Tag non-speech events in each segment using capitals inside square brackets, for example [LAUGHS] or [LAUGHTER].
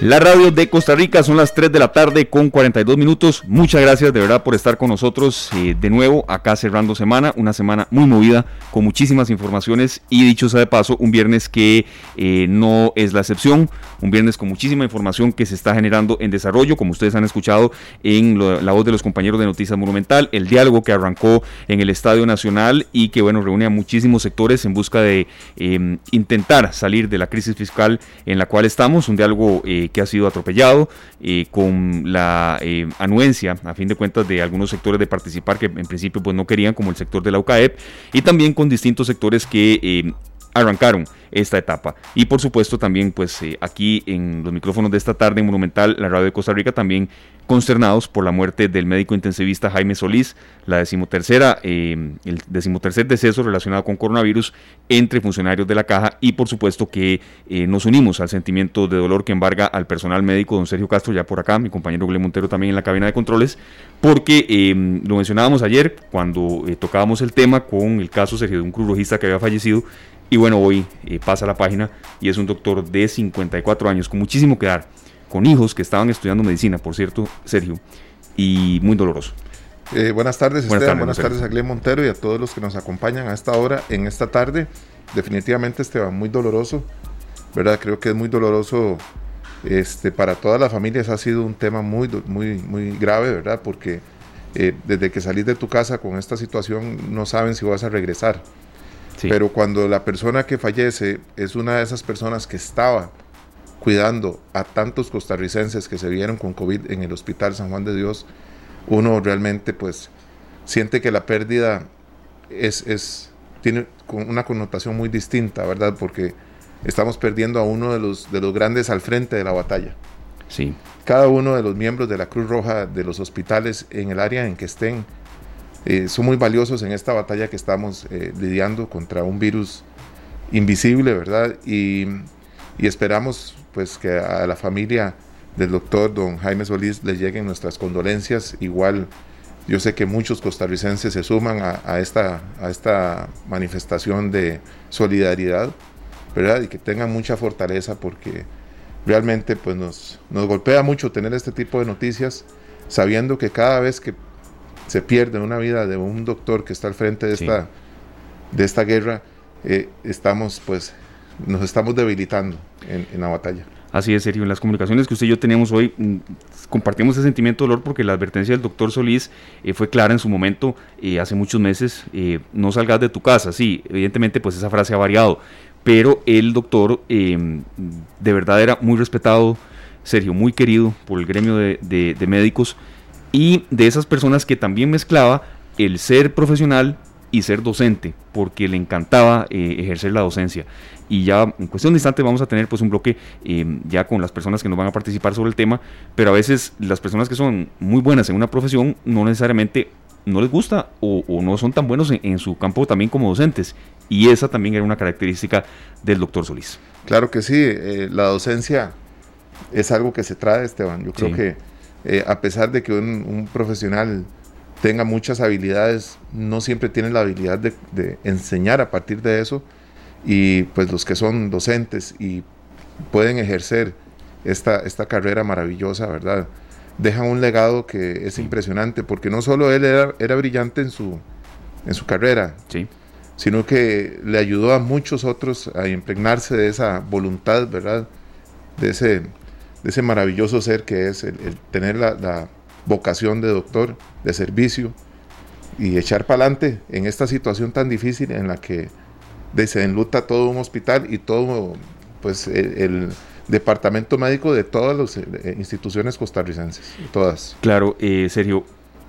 La radio de Costa Rica son las 3 de la tarde con 42 minutos. Muchas gracias de verdad por estar con nosotros eh, de nuevo acá cerrando semana, una semana muy movida con muchísimas informaciones y dicho sea de paso, un viernes que eh, no es la excepción, un viernes con muchísima información que se está generando en desarrollo, como ustedes han escuchado en la voz de los compañeros de Noticias Monumental, el diálogo que arrancó en el Estadio Nacional y que bueno, reúne a muchísimos sectores en busca de em, intentar salir de la crisis fiscal en la cual estamos, un diálogo eh, que ha sido atropellado, eh, con la eh, anuencia, a fin de cuentas, de algunos sectores de participar que en principio pues, no querían, como el sector de la UCAEP, y también con distintos sectores que arrancaron esta etapa. Y por supuesto también pues eh, aquí en los micrófonos de esta tarde en Monumental, la radio de Costa Rica, también consternados por la muerte del médico intensivista Jaime Solís, la decimotercera, eh, el decimotercer deceso relacionado con coronavirus entre funcionarios de la caja y por supuesto que eh, nos unimos al sentimiento de dolor que embarga al personal médico, don Sergio Castro ya por acá, mi compañero Gle Montero también en la cabina de controles, porque lo mencionábamos ayer cuando tocábamos el tema con el caso Sergio de un cruz que había fallecido y bueno, hoy eh, pasa la página y es un doctor de 54 años, con muchísimo que dar, con hijos que estaban estudiando medicina, por cierto, Sergio, y muy doloroso. Eh, buenas tardes, buenas Esteban. buenas tardes a Glenn Montero y a todos los que nos acompañan a esta hora, en esta tarde. Definitivamente, Esteban, muy doloroso, ¿verdad? Creo que es muy doloroso este, para todas las familias. Ha sido un tema muy, muy, muy grave, ¿verdad? Porque eh, desde que salís de tu casa con esta situación no saben si vas a regresar. Pero cuando la persona que fallece es una de esas personas que estaba cuidando a tantos costarricenses que se vieron con COVID en el Hospital San Juan de Dios, uno realmente pues siente que la pérdida es, es tiene una connotación muy distinta, ¿verdad? Porque estamos perdiendo a uno de los, de los grandes al frente de la batalla. Sí. Cada uno de los miembros de la Cruz Roja de los hospitales en el área en que estén eh, son muy valiosos en esta batalla que estamos eh, lidiando contra un virus invisible, ¿verdad? Y, esperamos pues que a la familia del doctor don Jaime Solís le lleguen nuestras condolencias. Igual yo sé que muchos costarricenses se suman a, esta, a esta manifestación de solidaridad, ¿verdad? Y que tengan mucha fortaleza porque realmente pues nos, nos golpea mucho tener este tipo de noticias, sabiendo que cada vez que se pierde una vida de un doctor que está al frente de esta, de esta guerra, eh, estamos pues nos estamos debilitando en, la batalla. Así es, Sergio. En las comunicaciones que usted y yo tenemos hoy, mm, compartimos ese sentimiento de dolor porque la advertencia del doctor Solís eh, fue clara en su momento, eh, hace muchos meses, no salgas de tu casa. Sí, evidentemente pues esa frase ha variado, pero el doctor em, de verdad era muy respetado, Sergio, muy querido por el gremio de médicos y de esas personas que también mezclaba el ser profesional y ser docente, porque le encantaba eh, ejercer la docencia. Y ya en cuestión de instante vamos a tener pues un bloque em, ya con las personas que nos van a participar sobre el tema, pero a veces las personas que son muy buenas en una profesión no necesariamente no les gusta o, no son tan buenos en, su campo también como docentes. Y esa también era una característica del doctor Solís. Claro que sí, eh, la docencia es algo que se trae, Esteban. Yo creo que eh, a pesar de que un, profesional tenga muchas habilidades, no siempre tiene la habilidad de, enseñar a partir de eso. Y pues los que son docentes y pueden ejercer esta, esta carrera maravillosa, ¿verdad? Dejan un legado que es impresionante, porque no solo él era, brillante en su, en su carrera, sí. sino que le ayudó a muchos otros a impregnarse de esa voluntad, ¿verdad? De ese de ese maravilloso ser que es el, tener la, vocación de doctor, de servicio y echar para adelante en esta situación tan difícil en la que se enluta todo un hospital y todo pues el, departamento médico de todas las eh, instituciones costarricenses, todas. Claro, eh, Sergio,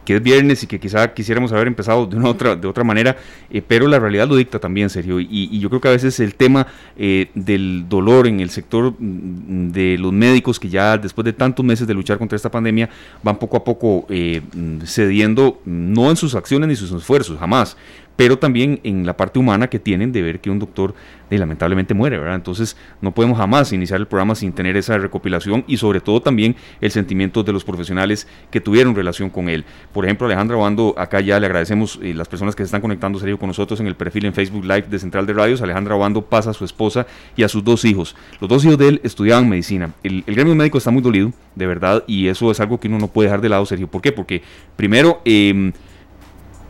que es viernes y que quizá quisiéramos haber empezado de una otra, de otra manera, eh, pero la realidad lo dicta también, Sergio. Y, yo creo que a veces el tema eh, del dolor en el sector mm, de los médicos que ya después de tantos meses de luchar contra esta pandemia van poco a poco eh, cediendo, no en sus acciones ni sus esfuerzos, jamás, pero también en la parte humana que tienen de ver que un doctor de, lamentablemente muere, ¿verdad? Entonces no podemos jamás iniciar el programa sin tener esa recopilación y sobre todo también el sentimiento de los profesionales que tuvieron relación con él. Por ejemplo, Alejandra Obando, acá ya le agradecemos eh, las personas que se están conectando serio con nosotros en el perfil en Facebook Live de Central de Radios. Alejandra Obando pasa a su esposa y a sus dos hijos. Los dos hijos de él estudiaban medicina. El, el gremio médico está muy dolido, de verdad, y eso es algo que uno no puede dejar de lado, Sergio. ¿Por qué? Porque primero... Eh,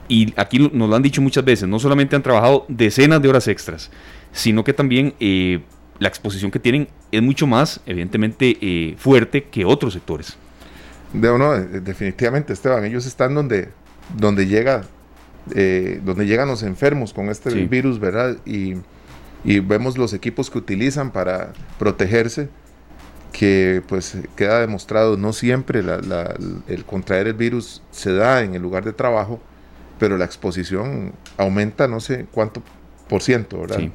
y aquí nos lo han dicho muchas veces, no solamente han trabajado decenas de horas extras, sino que también eh, la exposición que tienen es mucho más, evidentemente, eh, fuerte que otros sectores. De, no, eh, definitivamente, Esteban, ellos están donde, donde, llega, donde llegan los enfermos con este virus, ¿verdad? Y, y, vemos los equipos que utilizan para protegerse, que pues queda demostrado, no siempre el contraer el virus se da en el lugar de trabajo, pero la exposición aumenta no sé cuánto por ciento, ¿verdad? Sí.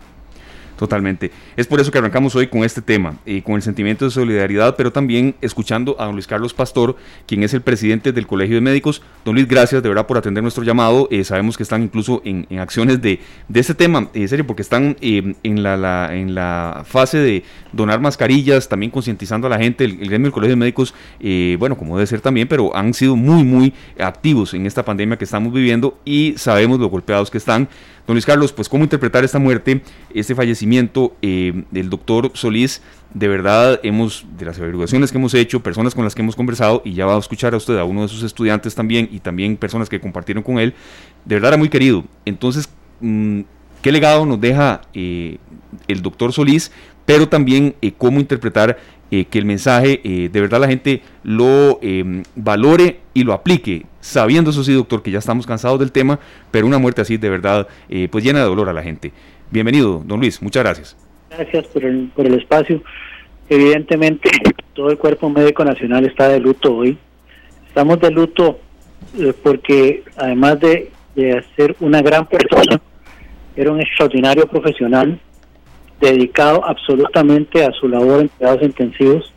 Totalmente. Es por eso que arrancamos hoy con este tema, y con el sentimiento de solidaridad, pero también escuchando a don Luis Carlos Pastor, quien es el presidente del Colegio de Médicos. Don Luis, gracias de verdad por atender nuestro llamado. Eh, sabemos que están incluso en, acciones de, de, este tema, en serio, porque están eh, en, la, en la fase de donar mascarillas, también concientizando a la gente. El, gremio del Colegio de Médicos, eh, bueno, como debe ser también, pero han sido muy, muy activos en esta pandemia que estamos viviendo y sabemos lo golpeados que están. Don Luis Carlos, pues cómo interpretar esta muerte, este fallecimiento eh, del doctor Solís. De verdad, hemos, de las averiguaciones que hemos hecho, personas con las que hemos conversado, y ya va a escuchar a usted a uno de sus estudiantes también, y también personas que compartieron con él, de verdad era muy querido. Entonces, mm, ¿qué legado nos deja eh, el doctor Solís? Pero también eh, cómo interpretar que el mensaje de verdad la gente lo valore y lo aplique, sabiendo eso sí, doctor, que ya estamos cansados del tema, pero una muerte así de verdad eh, pues llena de dolor a la gente. Bienvenido, don Luis, muchas gracias. Gracias por el, espacio. Evidentemente, [LAUGHS] todo el cuerpo médico nacional está de luto hoy. Estamos de luto porque además de, de ser una gran persona, era un extraordinario profesional, dedicado absolutamente a su labor en cuidados intensivos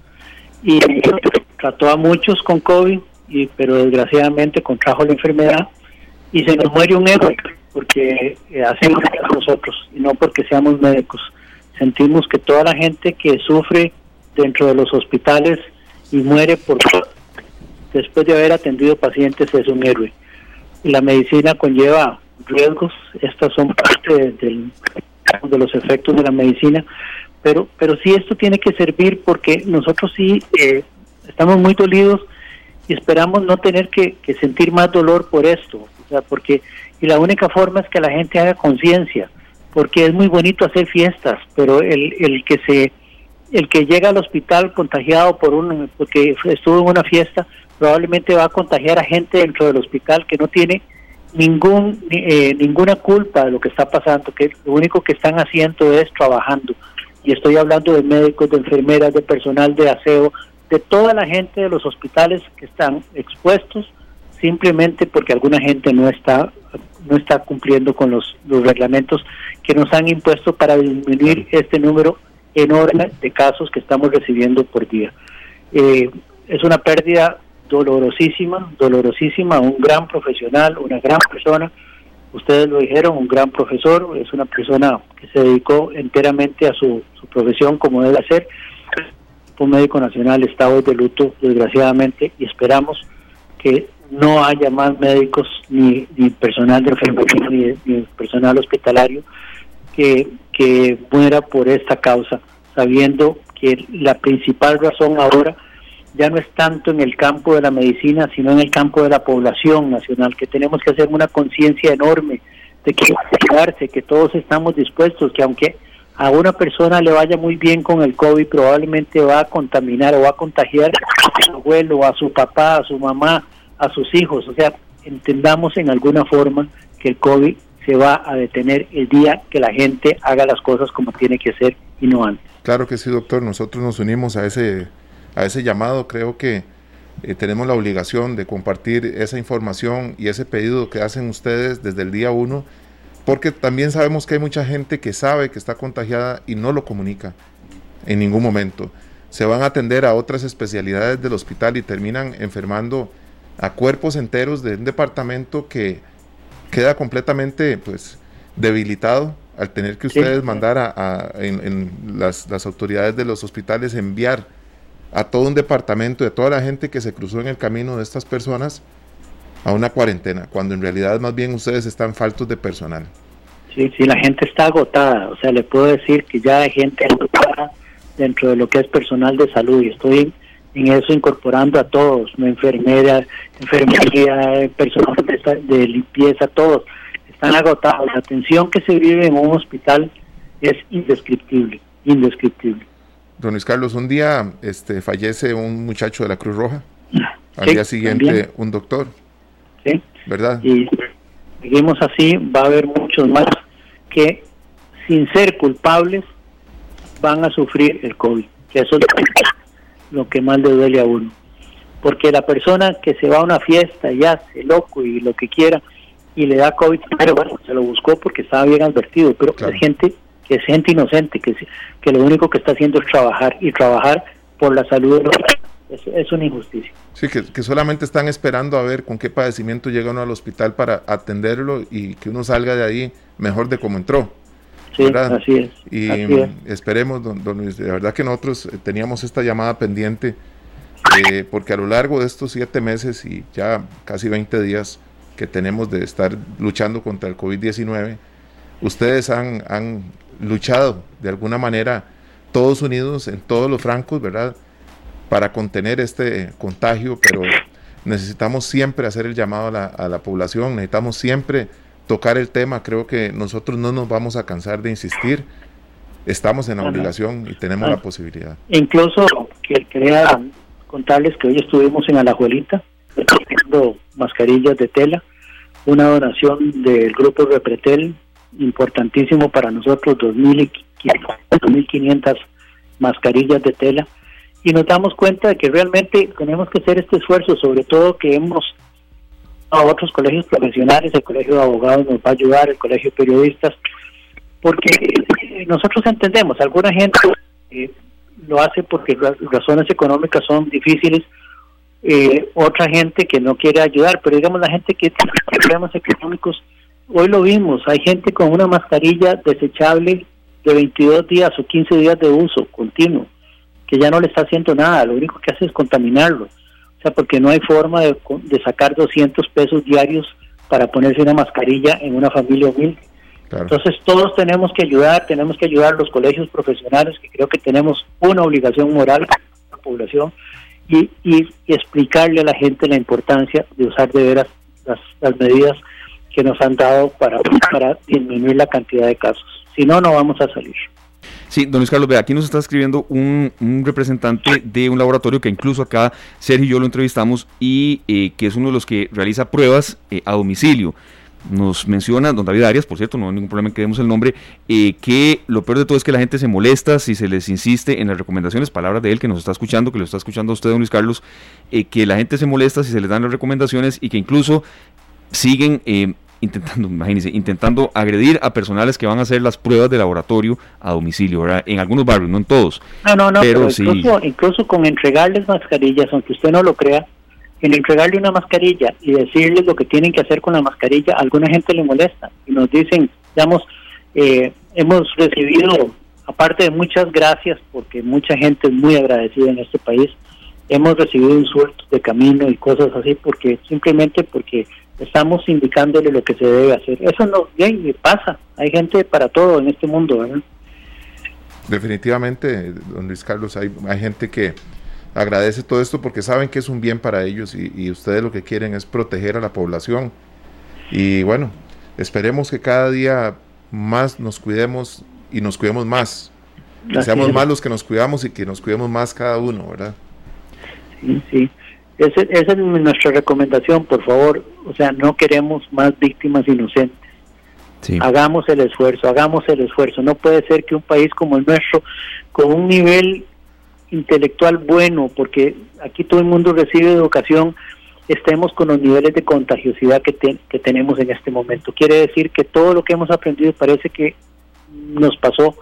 y trató a muchos con COVID, y, pero desgraciadamente contrajo la enfermedad y se nos muere un héroe porque eh, hacemos nosotros y no porque seamos médicos. Sentimos que toda la gente que sufre dentro de los hospitales y muere por después de haber atendido pacientes es un héroe. La medicina conlleva riesgos, estas son parte de los efectos de la medicina, pero, pero sí esto tiene que servir porque nosotros sí eh, estamos muy dolidos y esperamos no tener que, sentir más dolor por esto, o sea, porque y la única forma es que la gente haga conciencia, porque es muy bonito hacer fiestas, pero el, el que se el que llega al hospital contagiado por un porque estuvo en una fiesta probablemente va a contagiar a gente dentro del hospital que no tiene ningún eh, ninguna culpa de lo que está pasando, que lo único que están haciendo es trabajando. Y estoy hablando de médicos, de enfermeras, de personal de aseo, de toda la gente de los hospitales que están expuestos simplemente porque alguna gente no está no está cumpliendo con los, los reglamentos que nos han impuesto para disminuir este número enorme de casos que estamos recibiendo por día. Eh, es una pérdida dolorosísima, dolorosísima, un gran profesional, una gran persona, ustedes lo dijeron, un gran profesor, es una persona que se dedicó enteramente a su, profesión como debe ser. Un médico nacional está hoy de luto, desgraciadamente, y esperamos que no haya más médicos ni, ni personal de enfermería ni, personal hospitalario que, que muera por esta causa, sabiendo que la principal razón ahora ya no es tanto en el campo de la medicina, sino en el campo de la población nacional, que tenemos que hacer una conciencia enorme de que que todos estamos dispuestos, que aunque a una persona le vaya muy bien con el COVID, probablemente va a contaminar o va a contagiar a su abuelo, a su papá, a su mamá, a sus hijos. O sea, entendamos en alguna forma que el COVID se va a detener el día que la gente haga las cosas como tiene que ser y no antes. Claro que sí, doctor. Nosotros nos unimos a ese a ese llamado, creo que eh, tenemos la obligación de compartir esa información y ese pedido que hacen ustedes desde el día uno, porque también sabemos que hay mucha gente que sabe que está contagiada y no lo comunica en ningún momento. Se van a atender a otras especialidades del hospital y terminan enfermando a cuerpos enteros de un departamento que, queda completamente pues debilitado al tener que ustedes mandar a, en, las, las, autoridades de los hospitales enviar a todo un departamento de toda la gente que se cruzó en el camino de estas personas a una cuarentena, cuando en realidad más bien ustedes están faltos de personal. Sí, sí, la gente está agotada, o sea, le puedo decir que ya hay gente agotada dentro de lo que es personal de salud y estoy en eso incorporando a todos, enfermeras, enfermería, personal de, limpieza, todos están agotados. La atención que se vive en un hospital es indescriptible, indescriptible. Don Luis Carlos, un día este, fallece un muchacho de la Cruz Roja, al día siguiente un doctor, sí. ¿verdad? Y seguimos así, va a haber muchos más que sin ser culpables van a sufrir el COVID, que eso es lo que más le duele a uno. Porque la persona que se va a una fiesta y hace loco y lo que quiera y le da COVID, pero bueno, se lo buscó porque estaba bien advertido, pero hay gente que es gente inocente, que, que lo único que está haciendo es trabajar y trabajar por la salud de los es, es una injusticia. Sí, que, que, solamente están esperando a ver con qué padecimiento llega uno al hospital para atenderlo y que uno salga de ahí mejor de como entró. Sí, así es. Y esperemos, don, Luis, de verdad que nosotros eh, teníamos esta llamada pendiente, eh, porque a lo largo de estos siete meses y ya casi 20 días que tenemos de estar luchando contra el COVID-19, ustedes han, han luchado de alguna manera todos unidos en todos los francos, ¿verdad? Para contener este contagio, pero necesitamos siempre hacer el llamado a la, a la población, necesitamos siempre tocar el tema, creo que nosotros no nos vamos a cansar de insistir. Estamos en la obligación y tenemos la posibilidad. Incluso quería contarles que hoy estuvimos en Alajuelita recogiendo mascarillas de tela, una donación del grupo Repretel, importantísimo para nosotros, 2.500 mascarillas de tela. Y nos damos cuenta de que realmente tenemos que hacer este esfuerzo, sobre todo que hemos a otros colegios profesionales, el colegio de abogados nos va a ayudar, el colegio de periodistas, porque eh, nosotros entendemos, alguna gente eh, lo hace porque razones económicas son difíciles, eh, otra gente que no quiere ayudar, pero digamos la gente que tiene problemas económicos, hoy lo vimos, hay gente con una mascarilla desechable de 22 días o 15 días de uso continuo, que ya no le está haciendo nada, lo único que hace es contaminarlo porque no hay forma de, sacar 200 pesos diarios para ponerse una mascarilla en una familia humilde. Entonces todos tenemos que ayudar, tenemos que ayudar a los colegios profesionales, que creo que tenemos una obligación moral con la población, y, explicarle a la gente la importancia de usar de veras las, las medidas que nos han dado para, para disminuir la cantidad de casos. Si no, no vamos a salir. Sí, don Luis Carlos, ve, aquí nos está escribiendo un, representante de un laboratorio que incluso acá Sergio y yo lo entrevistamos y eh, que es uno de los que realiza pruebas eh, a domicilio. Nos menciona, don David Arias, por cierto, no hay ningún problema en que demos el nombre, eh, que lo peor de todo es que la gente se molesta si se les insiste en las recomendaciones, palabras de él que nos está escuchando, que lo está escuchando a usted, don Luis Carlos, que la gente se molesta si se les dan las recomendaciones y que incluso siguen intentando, imagínense, intentando agredir a personales que van a hacer las pruebas de laboratorio a domicilio, ¿verdad? En algunos barrios, no en todos. No, no, no, pero, incluso, incluso con entregarles mascarillas, aunque usted no lo crea, en entregarle una mascarilla y decirles lo que tienen que hacer con la mascarilla, a alguna gente le molesta y nos dicen, digamos, eh, hemos recibido, aparte de muchas gracias, porque mucha gente es muy agradecida en este país, hemos recibido insultos de camino y cosas así, porque simplemente porque estamos indicándole lo que se debe hacer. Eso no bien pasa, hay gente para todo en este mundo. ¿verdad? Definitivamente, don Luis Carlos, hay, hay gente que agradece todo esto porque saben que es un bien para ellos y, ustedes lo que quieren es proteger a la población. Y bueno, esperemos que cada día más nos cuidemos y nos cuidemos más. Que seamos más los que nos cuidamos y que nos cuidemos más cada uno, ¿verdad? Sí, sí. Esa, es nuestra recomendación, por favor. O sea, no queremos más víctimas inocentes. Hagamos el esfuerzo, hagamos el esfuerzo. No puede ser que un país como el nuestro, con un nivel intelectual bueno, porque aquí todo el mundo recibe educación, estemos con los niveles de contagiosidad que, que tenemos en este momento. Quiere decir que todo lo que hemos aprendido parece que nos pasó,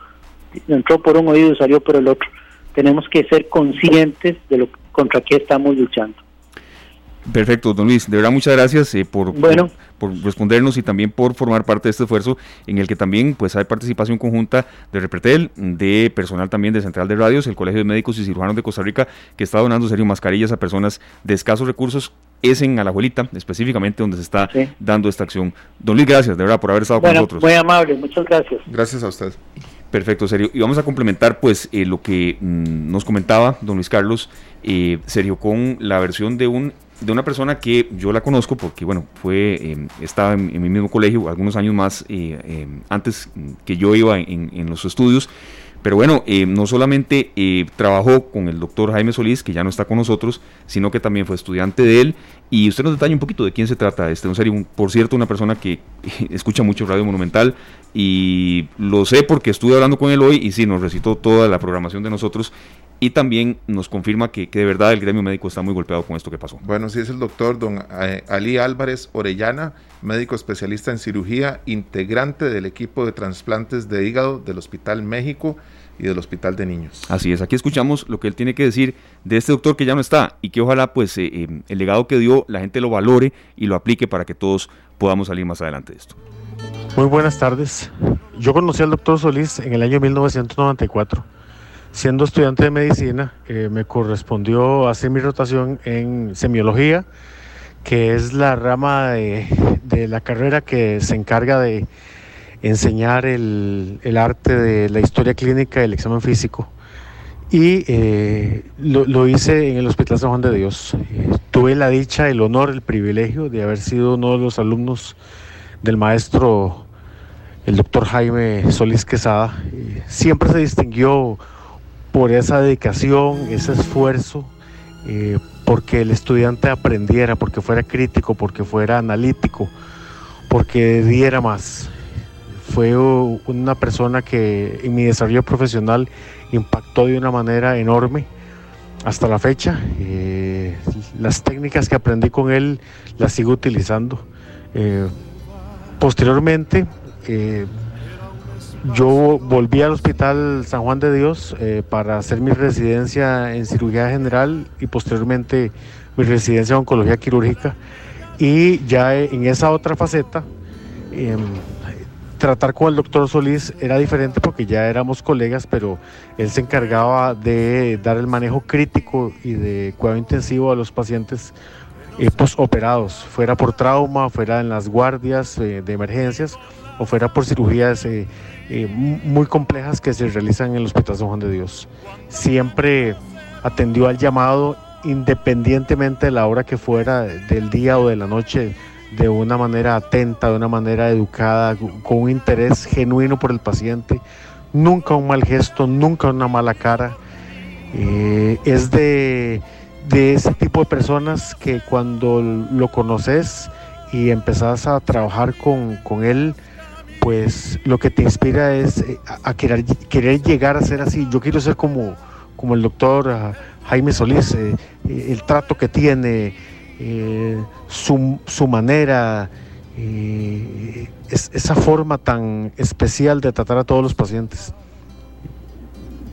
entró por un oído y salió por el otro. Tenemos que ser conscientes de lo contra qué estamos luchando. Perfecto, don Luis. De verdad, muchas gracias eh, por, por, respondernos y también por formar parte de este esfuerzo en el que también pues hay participación conjunta de Repretel, de personal también de Central de Radios, el Colegio de Médicos y Cirujanos de Costa Rica, que está donando serio mascarillas a personas de escasos recursos. Es en Alajuelita, específicamente donde se está dando esta acción. Don Luis, gracias de verdad por haber estado con nosotros. Muy amable, muchas gracias. Gracias a usted. Perfecto, serio. Y vamos a complementar pues eh, lo que mm, nos comentaba don Luis Carlos, eh, serio, con la versión de un de una persona que yo la conozco porque, bueno, fue, eh, estaba en, mi mismo colegio algunos años más eh, eh, antes que yo iba en, los estudios. Pero bueno, no solamente trabajó con el doctor Jaime Solís, que ya no está con nosotros, sino que también fue estudiante de él. Y usted nos detalla un poquito de quién se trata. Este, un serio, por cierto, una persona que [LAUGHS] escucha mucho Radio Monumental y lo sé porque estuve hablando con él hoy y sí, nos recitó toda la programación de nosotros y también nos confirma que, de verdad el gremio médico está muy golpeado con esto que pasó. Bueno, sí es el doctor don eh, Ali Álvarez Orellana, médico especialista en cirugía, integrante del equipo de trasplantes de hígado del Hospital México y del Hospital de Niños. Así es, aquí escuchamos lo que él tiene que decir de este doctor que ya no está y que ojalá pues eh, eh, el legado que dio la gente lo valore y lo aplique para que todos podamos salir más adelante de esto. Muy buenas tardes. Yo conocí al doctor Solís en el año 1994 Siendo estudiante de medicina, eh, me correspondió hacer mi rotación en semiología, que es la rama de, la carrera que se encarga de enseñar el, arte de la historia clínica y el examen físico. Y eh, lo, hice en el Hospital San Juan de Dios. Eh, tuve la dicha, el honor, el privilegio de haber sido uno de los alumnos del maestro, el doctor Jaime Solís Quesada. siempre se distinguió por esa dedicación, ese esfuerzo, eh, porque el estudiante aprendiera, porque fuera crítico, porque fuera analítico, porque diera más. Fue una persona que en mi desarrollo profesional impactó de una manera enorme hasta la fecha. Eh, las técnicas que aprendí con él las sigo utilizando. Eh, posteriormente, yo volví al Hospital San Juan de Dios eh, para hacer mi residencia en cirugía general y posteriormente mi residencia en oncología quirúrgica. Y ya en esa otra faceta, em, tratar con el doctor Solís era diferente porque ya éramos colegas, pero él se encargaba de dar el manejo crítico y de cuidado intensivo a los pacientes eh, postoperados, fuera por trauma, fuera en las guardias eh, de emergencias o fuera por cirugías eh, eh, muy complejas que se realizan en el Hospital San Juan de Dios. Siempre atendió al llamado independientemente de la hora que fuera, del día o de la noche, de una manera atenta, de una manera educada, con un interés [LAUGHS] genuino por el paciente, nunca un mal gesto, nunca una mala cara. Eh, es de, de ese tipo de personas que cuando lo conoces y empezás a trabajar con, con él, pues lo que te inspira es eh, a, querer, querer, llegar a ser así. Yo quiero ser como, como el doctor ah, Jaime Solís, eh, eh, el trato que tiene, su, su, manera, esa forma tan especial de tratar a todos los pacientes.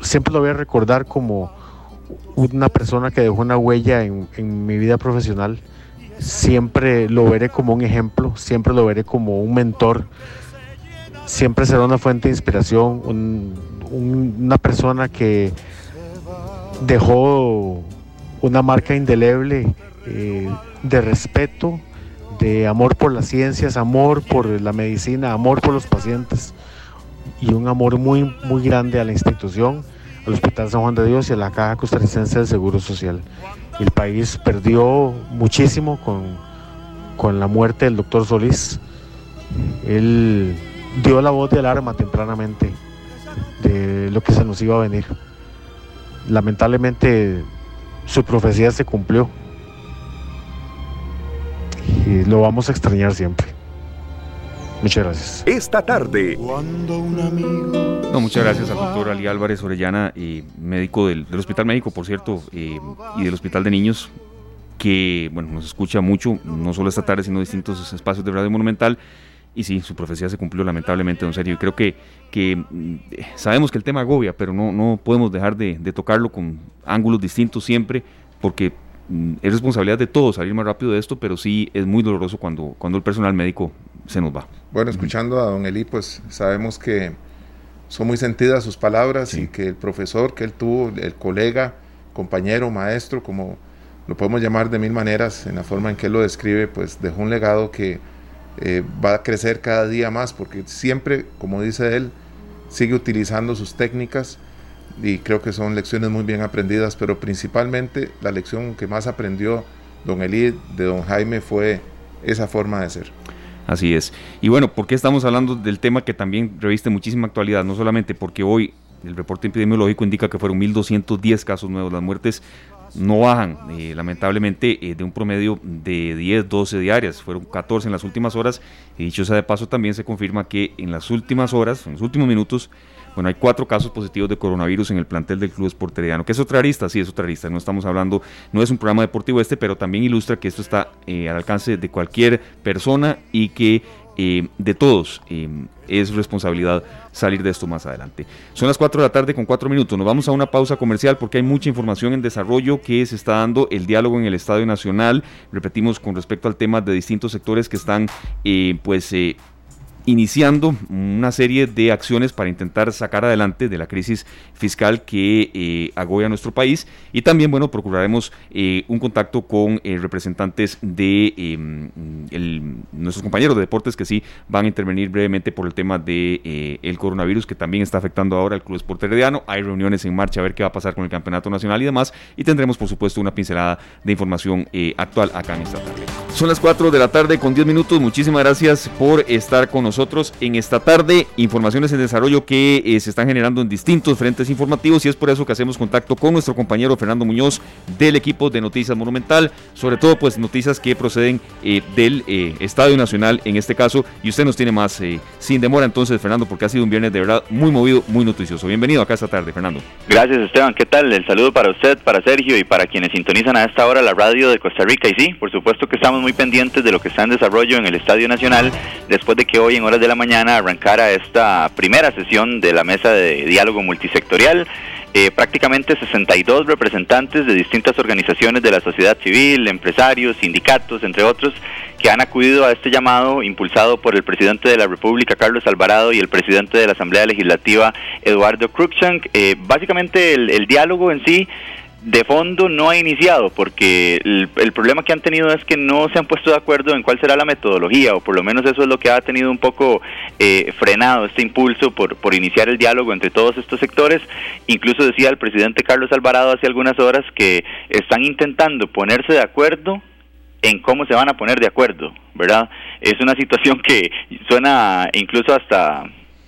Siempre lo voy a recordar como una persona que dejó una huella en mi vida profesional. Siempre lo veré como un ejemplo, siempre lo veré como un mentor siempre será una fuente de inspiración, una persona que dejó una marca indeleble eh, de respeto, de amor por las ciencias, amor por la medicina, amor por los pacientes y un amor muy, muy grande a la institución, al Hospital San Juan de Dios y a la Caja Costarricense del Seguro Social. El país perdió muchísimo con, con la muerte del doctor Solís. Él dio la voz de alarma tempranamente de lo que se nos iba a venir. Lamentablemente su profecía se cumplió y lo vamos a extrañar siempre. Muchas gracias. Esta tarde. No, muchas gracias al doctor Ali Álvarez Orellana, y médico del, Hospital Médico, por cierto, eh, y del Hospital de Niños, que bueno, nos escucha mucho, no solo esta tarde, sino distintos espacios de Radio Monumental. Y sí, su profecía se cumplió lamentablemente, en serio. Y creo que, que mm, sabemos que el tema agobia, pero no, no podemos dejar de, tocarlo con ángulos distintos siempre, porque es responsabilidad de todos salir más rápido de esto, pero sí es muy doloroso cuando, cuando el personal médico se nos va. Bueno, escuchando a don Eli, pues sabemos que son muy sentidas sus palabras y que el profesor que él tuvo, el colega, compañero, maestro, como lo podemos llamar de mil maneras, en la forma en que él lo describe, pues dejó un legado que eh, va a crecer cada día más, porque siempre, como dice él, sigue utilizando sus técnicas y creo que son lecciones muy bien aprendidas, pero principalmente la lección que más aprendió don Eli de don Jaime fue esa forma de ser. Así es. Y bueno, ¿por qué estamos hablando del tema que también reviste muchísima actualidad? No solamente porque hoy el reporte epidemiológico indica que fueron 1.210 casos nuevos, las muertes no bajan, eh, lamentablemente, eh, de un promedio de 10, 12 diarias, fueron 14 en las últimas horas, y dicho sea de paso, también se confirma que en las últimas horas, en los últimos minutos, bueno, hay cuatro casos positivos de coronavirus en el plantel del Club Esporteriano, que es otra arista, sí, es otra arista, no estamos hablando, no es un programa deportivo este, pero también ilustra que esto está eh, al alcance de cualquier persona y que eh, de todos eh, es responsabilidad salir de esto más adelante. Son las 4 de la tarde con 4 minutos. Nos vamos a una pausa comercial porque hay mucha información en desarrollo que se está dando el diálogo en el Estadio Nacional. Repetimos con respecto al tema de distintos sectores que están pues iniciando una serie de acciones para intentar sacar adelante de la crisis fiscal que eh, agobia nuestro país. Y también bueno procuraremos eh, un contacto con eh, representantes de em, nuestros compañeros de deportes que sí van a intervenir brevemente por el tema de el coronavirus que también está afectando ahora al Club Esporte Herediano. Hay reuniones en marcha a ver qué va a pasar con el campeonato nacional y demás. Y tendremos por supuesto una pincelada de información actual acá en esta tarde son las 4 de la tarde con 10 minutos muchísimas gracias por estar con nosotros en esta tarde. Informaciones en desarrollo que eh, se están generando en distintos frentes informativos y es por eso que hacemos contacto con nuestro compañero Fernando Muñoz del equipo de Noticias Monumental, sobre todo pues noticias que proceden eh, del eh, Estadio Nacional en este caso y usted nos tiene más sin demora entonces Fernando porque ha sido un viernes de verdad muy movido, muy noticioso. Bienvenido acá esta tarde Fernando. Gracias Esteban, ¿qué tal? El saludo para usted, para Sergio y para quienes sintonizan a esta hora la radio de Costa Rica y sí, por supuesto que estamos muy pendientes de lo que está en desarrollo en el Estadio Nacional después de que hoy en horas de la mañana arrancara esta primera sesión de la mesa de diálogo multisectorial. Eh, prácticamente 62 representantes de distintas organizaciones de la sociedad civil, empresarios, sindicatos, entre otros, que han acudido a este llamado impulsado por el presidente de la República, Carlos Alvarado, y el presidente de la Asamblea Legislativa, Eduardo Cruikshank. Eh, básicamente el diálogo en sí de fondo no ha iniciado porque el, problema que han tenido es que no se han puesto de acuerdo en cuál será la metodología o por lo menos eso es lo que ha tenido un poco eh, frenado este impulso por, por iniciar el diálogo entre todos estos sectores. Incluso decía el presidente Carlos Alvarado hace algunas horas que están intentando ponerse de acuerdo en cómo se van a poner de acuerdo, ¿verdad? Es una situación que suena incluso hasta...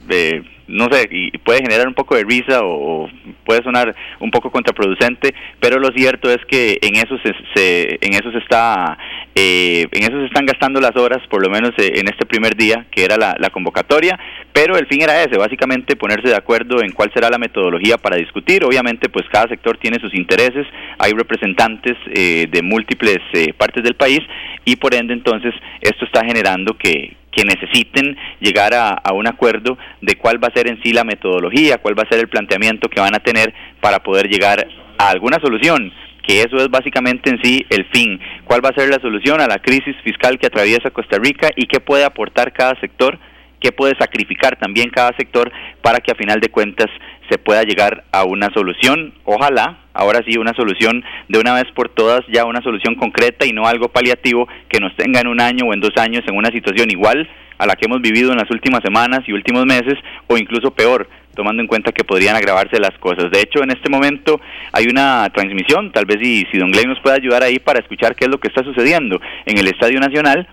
Eh, no sé, y puede generar un poco de risa o, puede sonar un poco contraproducente, pero lo cierto es que en eso se, en eso se está eh, en eso se están gastando las horas, por lo menos eh, en este primer día que era la, convocatoria, pero el fin era ese, básicamente ponerse de acuerdo en cuál será la metodología para discutir. Obviamente, pues cada sector tiene sus intereses, hay representantes eh, de múltiples partes del país y por ende entonces esto está generando que, que necesiten llegar a, un acuerdo de cuál va a ser en sí la metodología, cuál va a ser el planteamiento que van a tener para poder llegar a alguna solución que eso es básicamente en sí el fin. ¿Cuál va a ser la solución a la crisis fiscal que atraviesa Costa Rica y qué puede aportar cada sector? ¿Qué puede sacrificar también cada sector para que a final de cuentas se pueda llegar a una solución? Ojalá, ahora sí, una solución de una vez por todas, ya una solución concreta y no algo paliativo que nos tenga en un año o en dos años en una situación igual a la que hemos vivido en las últimas semanas y últimos meses o incluso peor, tomando en cuenta que podrían agravarse las cosas. De hecho, en este momento hay una transmisión, tal vez si, si Don Glenn nos puede ayudar ahí para escuchar qué es lo que está sucediendo en el Estadio Nacional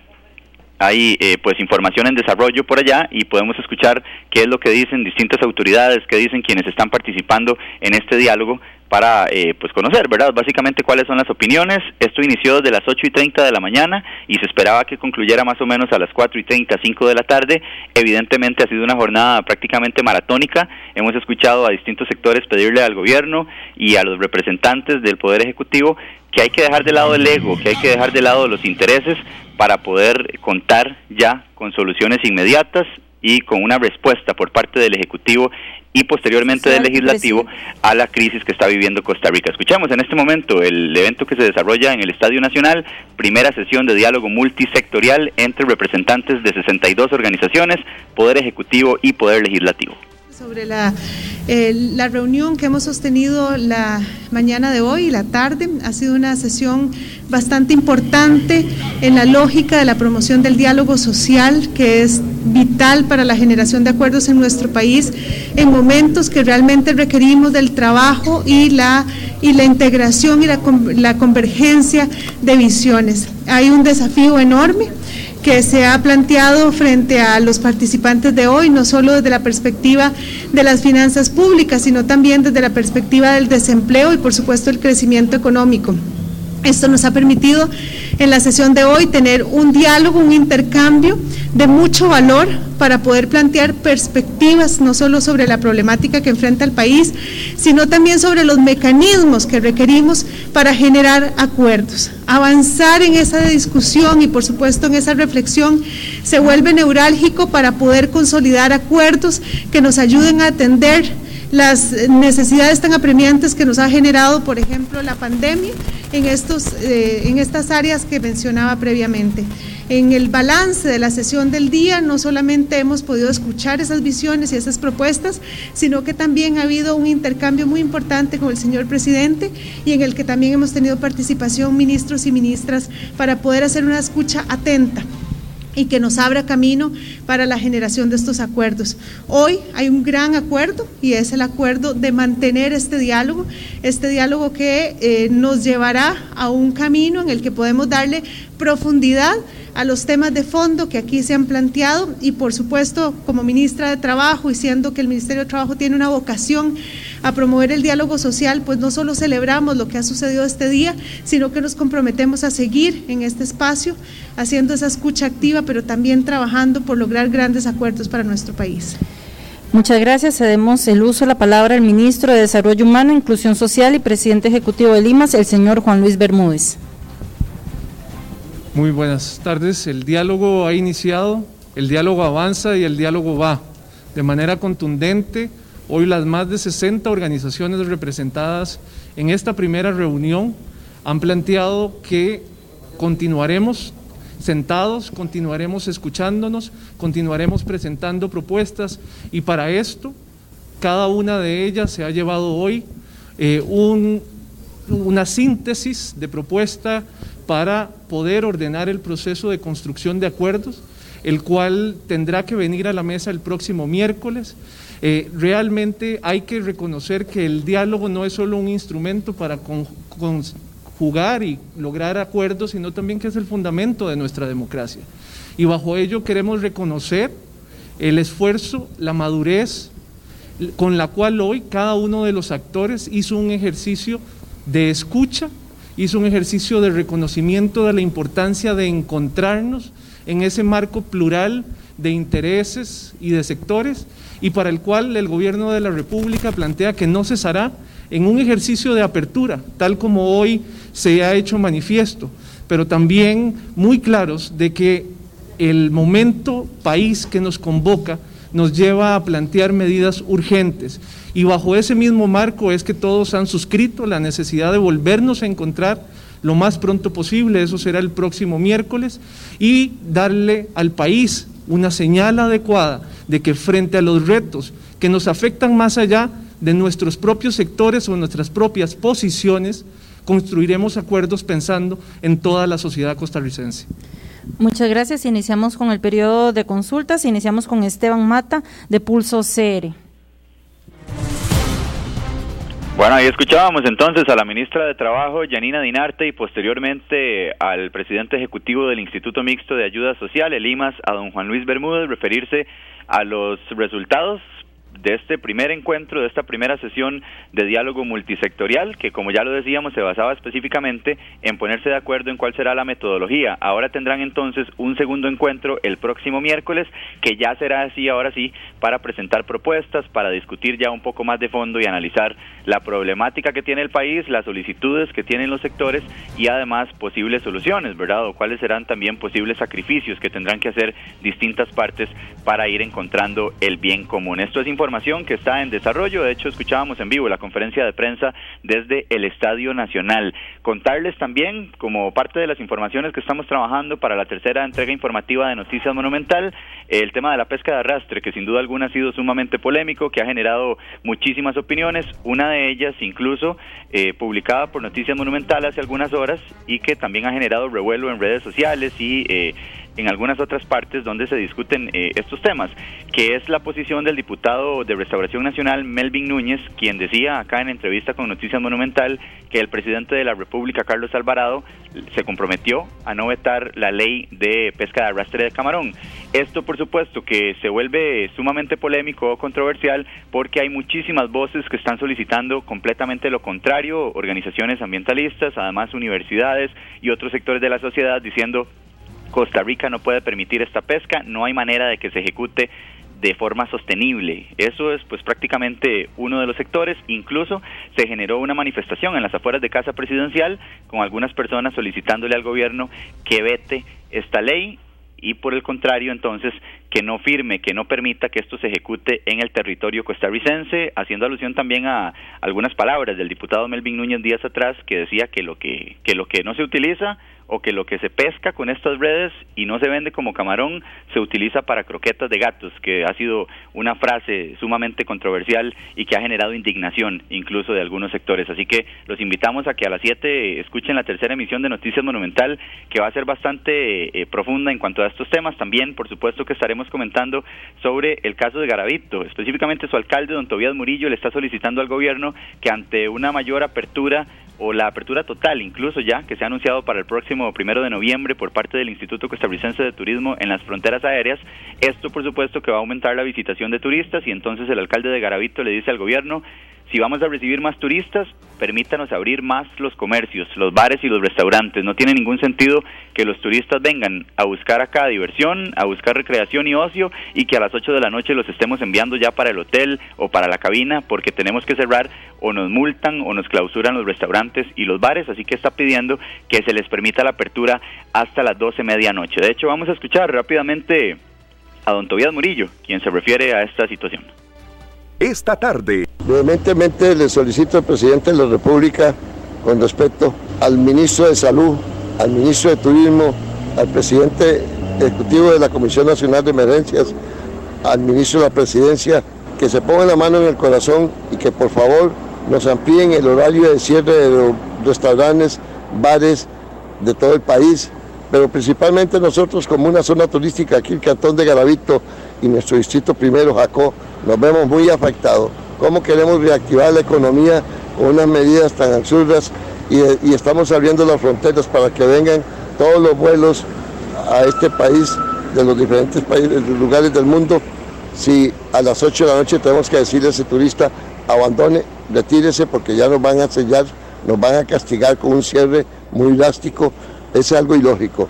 hay eh, pues información en desarrollo por allá y podemos escuchar qué es lo que dicen distintas autoridades, qué dicen quienes están participando en este diálogo para eh, pues conocer, ¿verdad? Básicamente cuáles son las opiniones. Esto inició desde las 8 y 30 de la mañana y se esperaba que concluyera más o menos a las 4 y 30, 5 de la tarde. Evidentemente ha sido una jornada prácticamente maratónica. Hemos escuchado a distintos sectores pedirle al gobierno y a los representantes del Poder Ejecutivo que hay que dejar de lado el ego, que hay que dejar de lado los intereses para poder contar ya con soluciones inmediatas y con una respuesta por parte del Ejecutivo y posteriormente del Legislativo a la crisis que está viviendo Costa Rica. Escuchamos en este momento el evento que se desarrolla en el Estadio Nacional, primera sesión de diálogo multisectorial entre representantes de 62 organizaciones, Poder Ejecutivo y Poder Legislativo sobre la, la, reunión que hemos sostenido la mañana de hoy y la tarde. Ha sido una sesión bastante importante en la lógica de la promoción del diálogo social, que es vital para la generación de acuerdos en nuestro país, en momentos que realmente requerimos del trabajo y la, y la integración y la, la convergencia de visiones. Hay un desafío enorme que se ha planteado frente a los participantes de hoy, no solo desde la perspectiva de las finanzas públicas, sino también desde la perspectiva del desempleo y por supuesto el crecimiento económico. Esto nos ha permitido en la sesión de hoy tener un diálogo, un intercambio de mucho valor para poder plantear perspectivas no solo sobre la problemática que enfrenta el país, sino también sobre los mecanismos que requerimos para generar acuerdos. Avanzar en esa discusión y por supuesto en esa reflexión se vuelve neurálgico para poder consolidar acuerdos que nos ayuden a atender las necesidades tan apremiantes que nos ha generado, por ejemplo, la pandemia en, estos, eh, en estas áreas que mencionaba previamente. En el balance de la sesión del día no solamente hemos podido escuchar esas visiones y esas propuestas, sino que también ha habido un intercambio muy importante con el señor presidente y en el que también hemos tenido participación ministros y ministras para poder hacer una escucha atenta y que nos abra camino para la generación de estos acuerdos. Hoy hay un gran acuerdo y es el acuerdo de mantener este diálogo, este diálogo que eh, nos llevará a un camino en el que podemos darle profundidad a los temas de fondo que aquí se han planteado y por supuesto como ministra de Trabajo y siendo que el Ministerio de Trabajo tiene una vocación a promover el diálogo social, pues no solo celebramos lo que ha sucedido este día, sino que nos comprometemos a seguir en este espacio haciendo esa escucha activa, pero también trabajando por lograr grandes acuerdos para nuestro país. Muchas gracias. Cedemos el uso de la palabra al ministro de Desarrollo Humano, Inclusión Social y presidente ejecutivo de Limas, el señor Juan Luis Bermúdez. Muy buenas tardes. El diálogo ha iniciado, el diálogo avanza y el diálogo va de manera contundente. Hoy las más de 60 organizaciones representadas en esta primera reunión han planteado que continuaremos sentados, continuaremos escuchándonos, continuaremos presentando propuestas y para esto cada una de ellas se ha llevado hoy eh, una síntesis de propuesta para poder ordenar el proceso de construcción de acuerdos, el cual tendrá que venir a la mesa el próximo miércoles. Eh, realmente hay que reconocer que el diálogo no es solo un instrumento para con, jugar y lograr acuerdos, sino también que es el fundamento de nuestra democracia. Y bajo ello queremos reconocer el esfuerzo, la madurez con la cual hoy cada uno de los actores hizo un ejercicio de escucha, hizo un ejercicio de reconocimiento de la importancia de encontrarnos en ese marco plural de intereses y de sectores y para el cual el gobierno de la República plantea que no cesará en un ejercicio de apertura, tal como hoy se ha hecho manifiesto, pero también muy claros de que el momento país que nos convoca nos lleva a plantear medidas urgentes. Y bajo ese mismo marco es que todos han suscrito la necesidad de volvernos a encontrar lo más pronto posible, eso será el próximo miércoles, y darle al país una señal adecuada de que frente a los retos que nos afectan más allá de nuestros propios sectores o nuestras propias posiciones, construiremos acuerdos pensando en toda la sociedad costarricense. Muchas gracias. Iniciamos con el periodo de consultas. Iniciamos con Esteban Mata de Pulso CR. Bueno, ahí escuchábamos entonces a la ministra de Trabajo, Yanina Dinarte, y posteriormente al presidente ejecutivo del Instituto Mixto de Ayuda Social, el IMAS, a don Juan Luis Bermúdez, referirse a los resultados de este primer encuentro, de esta primera sesión de diálogo multisectorial, que como ya lo decíamos, se basaba específicamente en ponerse de acuerdo en cuál será la metodología. Ahora tendrán entonces un segundo encuentro el próximo miércoles, que ya será así, ahora sí, para presentar propuestas, para discutir ya un poco más de fondo y analizar la problemática que tiene el país, las solicitudes que tienen los sectores y además posibles soluciones, ¿verdad? O cuáles serán también posibles sacrificios que tendrán que hacer distintas partes para ir encontrando el bien común. Esto es información que está en desarrollo, de hecho escuchábamos en vivo la conferencia de prensa desde el Estadio Nacional. Contarles también, como parte de las informaciones que estamos trabajando para la tercera entrega informativa de Noticias Monumental, el tema de la pesca de arrastre, que sin duda alguna ha sido sumamente polémico, que ha generado muchísimas opiniones, una de ellas incluso eh, publicada por Noticias Monumental hace algunas horas y que también ha generado revuelo en redes sociales y eh, en algunas otras partes donde se discuten eh, estos temas, que es la posición del diputado de Restauración Nacional, Melvin Núñez, quien decía acá en entrevista con Noticias Monumental que el presidente de la República, Carlos Alvarado, se comprometió a no vetar la ley de pesca de arrastre de camarón. Esto, por supuesto, que se vuelve sumamente polémico o controversial porque hay muchísimas voces que están solicitando completamente lo contrario, organizaciones ambientalistas, además universidades y otros sectores de la sociedad diciendo Costa Rica no puede permitir esta pesca, no hay manera de que se ejecute de forma sostenible. Eso es pues prácticamente uno de los sectores. Incluso se generó una manifestación en las afueras de Casa Presidencial con algunas personas solicitándole al gobierno que vete esta ley y por el contrario entonces que no firme, que no permita que esto se ejecute en el territorio costarricense, haciendo alusión también a algunas palabras del diputado Melvin Núñez días atrás que decía que lo que, que lo que no se utiliza o que lo que se pesca con estas redes y no se vende como camarón se utiliza para croquetas de gatos, que ha sido una frase sumamente controversial y que ha generado indignación incluso de algunos sectores. Así que los invitamos a que a las 7 escuchen la tercera emisión de Noticias Monumental, que va a ser bastante eh, profunda en cuanto a estos temas. También, por supuesto, que estaremos comentando sobre el caso de Garavito. Específicamente su alcalde, don Tobías Murillo, le está solicitando al gobierno que ante una mayor apertura o la apertura total, incluso ya que se ha anunciado para el próximo primero de noviembre por parte del Instituto Costarricense de Turismo en las fronteras aéreas. Esto, por supuesto, que va a aumentar la visitación de turistas y entonces el alcalde de Garavito le dice al gobierno si vamos a recibir más turistas, permítanos abrir más los comercios, los bares y los restaurantes. No tiene ningún sentido que los turistas vengan a buscar acá diversión, a buscar recreación y ocio y que a las 8 de la noche los estemos enviando ya para el hotel o para la cabina porque tenemos que cerrar o nos multan o nos clausuran los restaurantes y los bares. Así que está pidiendo que se les permita la apertura hasta las 12 medianoche. De hecho, vamos a escuchar rápidamente a don Tobias Murillo, quien se refiere a esta situación esta tarde. Vehementemente le solicito al presidente de la República con respecto al ministro de Salud, al ministro de Turismo, al presidente ejecutivo de la Comisión Nacional de Emergencias, al ministro de la Presidencia, que se pongan la mano en el corazón y que por favor nos amplíen el horario de cierre de los restaurantes, bares de todo el país, pero principalmente nosotros como una zona turística aquí, el Cantón de Garavito y nuestro distrito primero, Jacó, nos vemos muy afectados. ¿Cómo queremos reactivar la economía con unas medidas tan absurdas y, estamos abriendo las fronteras para que vengan todos los vuelos a este país de los diferentes países, lugares del mundo? Si a las 8 de la noche tenemos que decirle a ese turista, abandone, retírese porque ya nos van a sellar, nos van a castigar con un cierre muy drástico, es algo ilógico.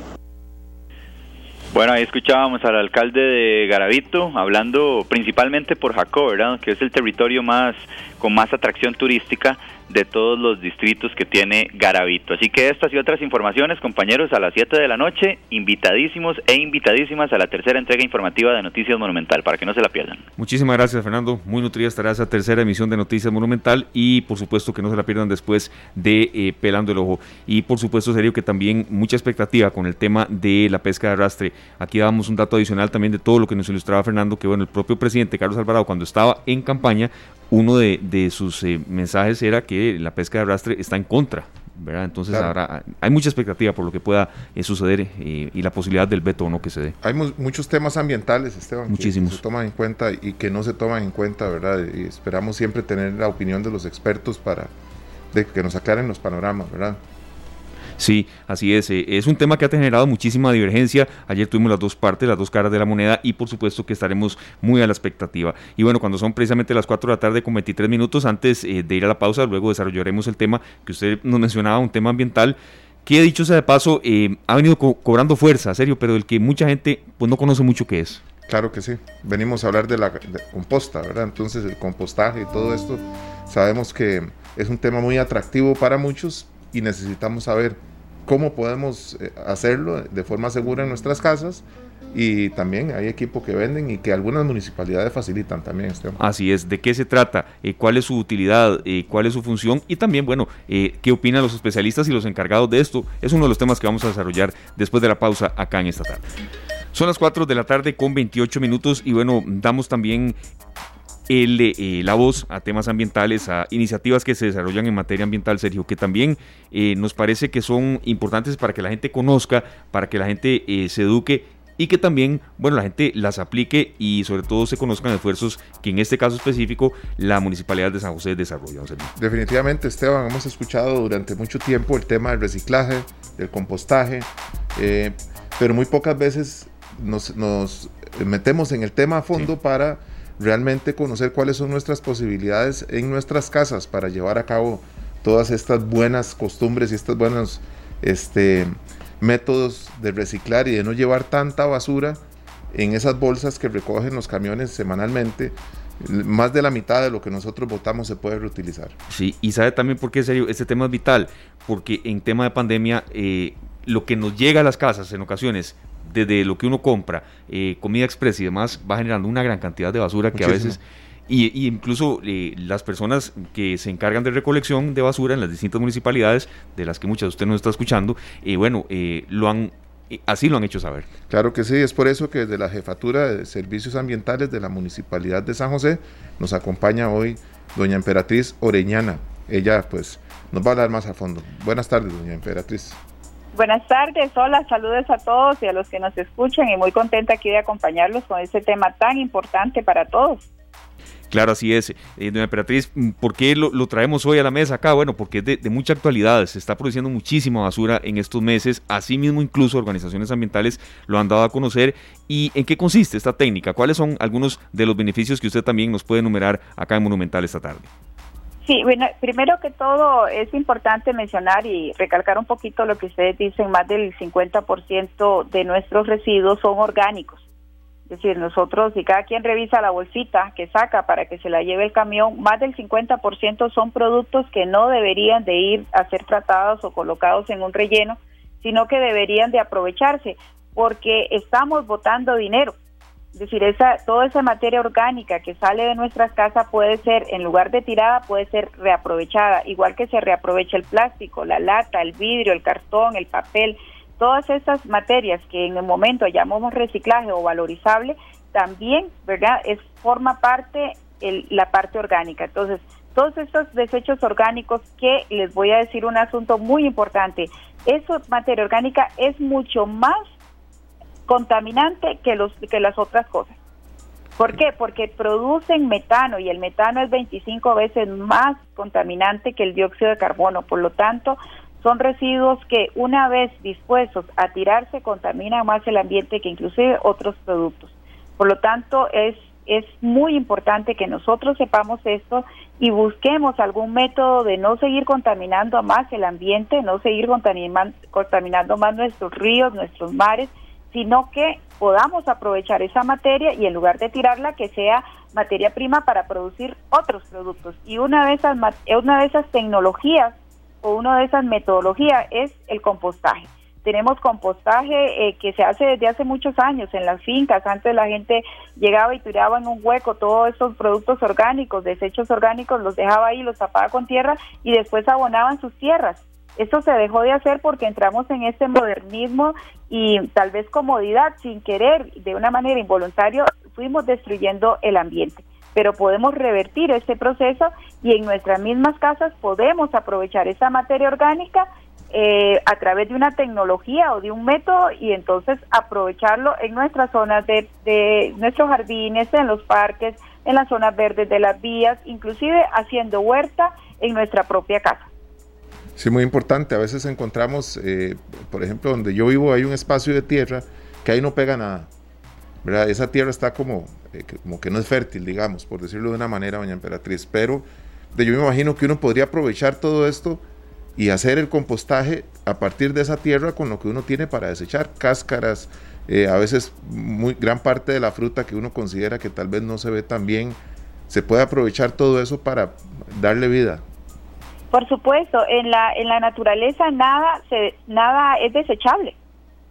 Bueno, ahí escuchábamos al alcalde de Garavito hablando principalmente por Jacó, ¿verdad? Que es el territorio más con más atracción turística de todos los distritos que tiene Garavito. Así que estas y otras informaciones, compañeros, a las 7 de la noche, invitadísimos e invitadísimas a la tercera entrega informativa de Noticias Monumental, para que no se la pierdan. Muchísimas gracias, Fernando. Muy nutrida estará esa tercera emisión de Noticias Monumental y, por supuesto, que no se la pierdan después de eh, Pelando el Ojo. Y, por supuesto, serio que también mucha expectativa con el tema de la pesca de arrastre. Aquí damos un dato adicional también de todo lo que nos ilustraba Fernando, que, bueno, el propio presidente Carlos Alvarado, cuando estaba en campaña, uno de, sus eh, mensajes era que la pesca de arrastre está en contra. ¿verdad? Entonces ahora hay mucha expectativa por lo que pueda eh, suceder eh, y la posibilidad del veto o no que se dé. Hay muchos temas ambientales, Esteban, Muchísimos. que se toman en cuenta y que no se toman en cuenta, ¿verdad? Y esperamos siempre tener la opinión de los expertos para que nos aclaren los panoramas, ¿verdad? Sí, así es. Eh, es un tema que ha generado muchísima divergencia. Ayer tuvimos las dos partes, las dos caras de la moneda y por supuesto que estaremos muy a la expectativa. Y bueno, cuando son precisamente las 4 de la tarde con 23 minutos, antes eh, de ir a la pausa, luego desarrollaremos el tema que usted nos mencionaba, un tema ambiental que dicho sea de paso, eh, ha venido cobrando fuerza, serio, pero del que mucha gente pues no conoce mucho qué es. Claro que sí. Venimos a hablar de la composta, ¿verdad? Entonces el compostaje y todo esto, sabemos que es un tema muy atractivo para muchos y necesitamos saber cómo podemos eh, hacerlo de forma segura en nuestras casas y también hay equipo que venden y que algunas municipalidades facilitan también. Este. Así es, ¿de qué se trata? Eh, ¿Cuál es su utilidad? Eh, ¿Cuál es su función? Y también, bueno, ¿qué opinan los especialistas y los encargados de esto? Es uno de los temas que vamos a desarrollar después de la pausa acá en esta tarde. Son las 4 de la tarde con 28 minutos y bueno, damos también el, eh, la voz a temas ambientales, a iniciativas que se desarrollan en materia ambiental, Sergio, que también eh, nos parece que son importantes para que la gente conozca, para que la gente eh, se eduque y que también, bueno, la gente las aplique y sobre todo se conozcan esfuerzos que en este caso específico la Municipalidad de San José desarrolla. Definitivamente, Esteban, hemos escuchado durante mucho tiempo el tema del reciclaje, del compostaje, pero muy pocas veces nos, nos, metemos en el tema a fondo para realmente conocer cuáles son nuestras posibilidades en nuestras casas para llevar a cabo todas estas buenas costumbres y estos buenos este, métodos de reciclar y de no llevar tanta basura en esas bolsas que recogen los camiones semanalmente. Más de la mitad de lo que nosotros votamos se puede reutilizar. Sí, y sabe también por qué serio, este tema es vital, porque en tema de pandemia eh, lo que nos llega a las casas en ocasiones desde lo que uno compra, eh, comida express y demás, va generando una gran cantidad de basura que a veces... Y, incluso eh, las personas que se encargan de recolección de basura en las distintas municipalidades, de las que muchas de ustedes nos está escuchando, eh, bueno, lo han así lo han hecho saber. Claro que sí, es por eso que desde la Jefatura de Servicios Ambientales de la Municipalidad de San José nos acompaña hoy doña Emperatriz Oreñana. Ella pues nos va a hablar más a fondo. Buenas tardes, doña Emperatriz. Buenas tardes, hola, saludos a todos y a los que nos escuchan y muy contenta aquí de acompañarlos con este tema tan importante para todos. Claro, así es. Eh, doña Emperatriz, ¿por qué lo, traemos hoy a la mesa acá? Bueno, porque es de, mucha actualidad, se está produciendo muchísima basura en estos meses, asimismo incluso organizaciones ambientales lo han dado a conocer. ¿Y en qué consiste esta técnica? ¿Cuáles son algunos de los beneficios que usted también nos puede enumerar acá en Monumental esta tarde? Sí, bueno, primero que todo es importante mencionar y recalcar un poquito lo que ustedes dicen, más del 50% de nuestros residuos son orgánicos. Es decir, nosotros, si cada quien revisa la bolsita que saca para que se la lleve el camión, más del 50% son productos que no deberían de ir a ser tratados o colocados en un relleno, sino que deberían de aprovecharse, porque estamos botando dinero. Es decir, esa, toda esa materia orgánica que sale de nuestras casas puede ser, en lugar de tirada, puede ser reaprovechada, igual que se reaprovecha el plástico, la lata, el vidrio, el cartón, el papel, todas esas materias que en el momento llamamos reciclaje o valorizable, también, ¿verdad? Es forma parte la parte orgánica. Entonces, todos estos desechos orgánicos que les voy a decir un asunto muy importante, esa materia orgánica es mucho más contaminante que, los, que las otras cosas. ¿Por qué? Porque producen metano y el metano es 25 veces más contaminante que el dióxido de carbono. Por lo tanto, son residuos que una vez dispuestos a tirarse contaminan más el ambiente que inclusive otros productos. Por lo tanto, es, es muy importante que nosotros sepamos esto y busquemos algún método de no seguir contaminando más el ambiente, no seguir contaminando más nuestros ríos, nuestros mares sino que podamos aprovechar esa materia y en lugar de tirarla que sea materia prima para producir otros productos. Y una de esas una de esas tecnologías o una de esas metodologías es el compostaje. Tenemos compostaje eh, que se hace desde hace muchos años en las fincas. Antes la gente llegaba y tiraba en un hueco todos estos productos orgánicos, desechos orgánicos, los dejaba ahí, los tapaba con tierra y después abonaban sus tierras esto se dejó de hacer porque entramos en este modernismo y tal vez comodidad, sin querer, de una manera involuntaria, fuimos destruyendo el ambiente. Pero podemos revertir este proceso y en nuestras mismas casas podemos aprovechar esa materia orgánica eh, a través de una tecnología o de un método y entonces aprovecharlo en nuestras zonas de, de nuestros jardines, en los parques, en las zonas verdes de las vías, inclusive haciendo huerta en nuestra propia casa. Sí, muy importante. A veces encontramos, eh, por ejemplo, donde yo vivo hay un espacio de tierra que ahí no pega nada. ¿verdad? Esa tierra está como, eh, como que no es fértil, digamos, por decirlo de una manera, doña Emperatriz. Pero de, yo me imagino que uno podría aprovechar todo esto y hacer el compostaje a partir de esa tierra con lo que uno tiene para desechar, cáscaras, eh, a veces muy, gran parte de la fruta que uno considera que tal vez no se ve tan bien, se puede aprovechar todo eso para darle vida. Por supuesto, en la en la naturaleza nada se nada es desechable,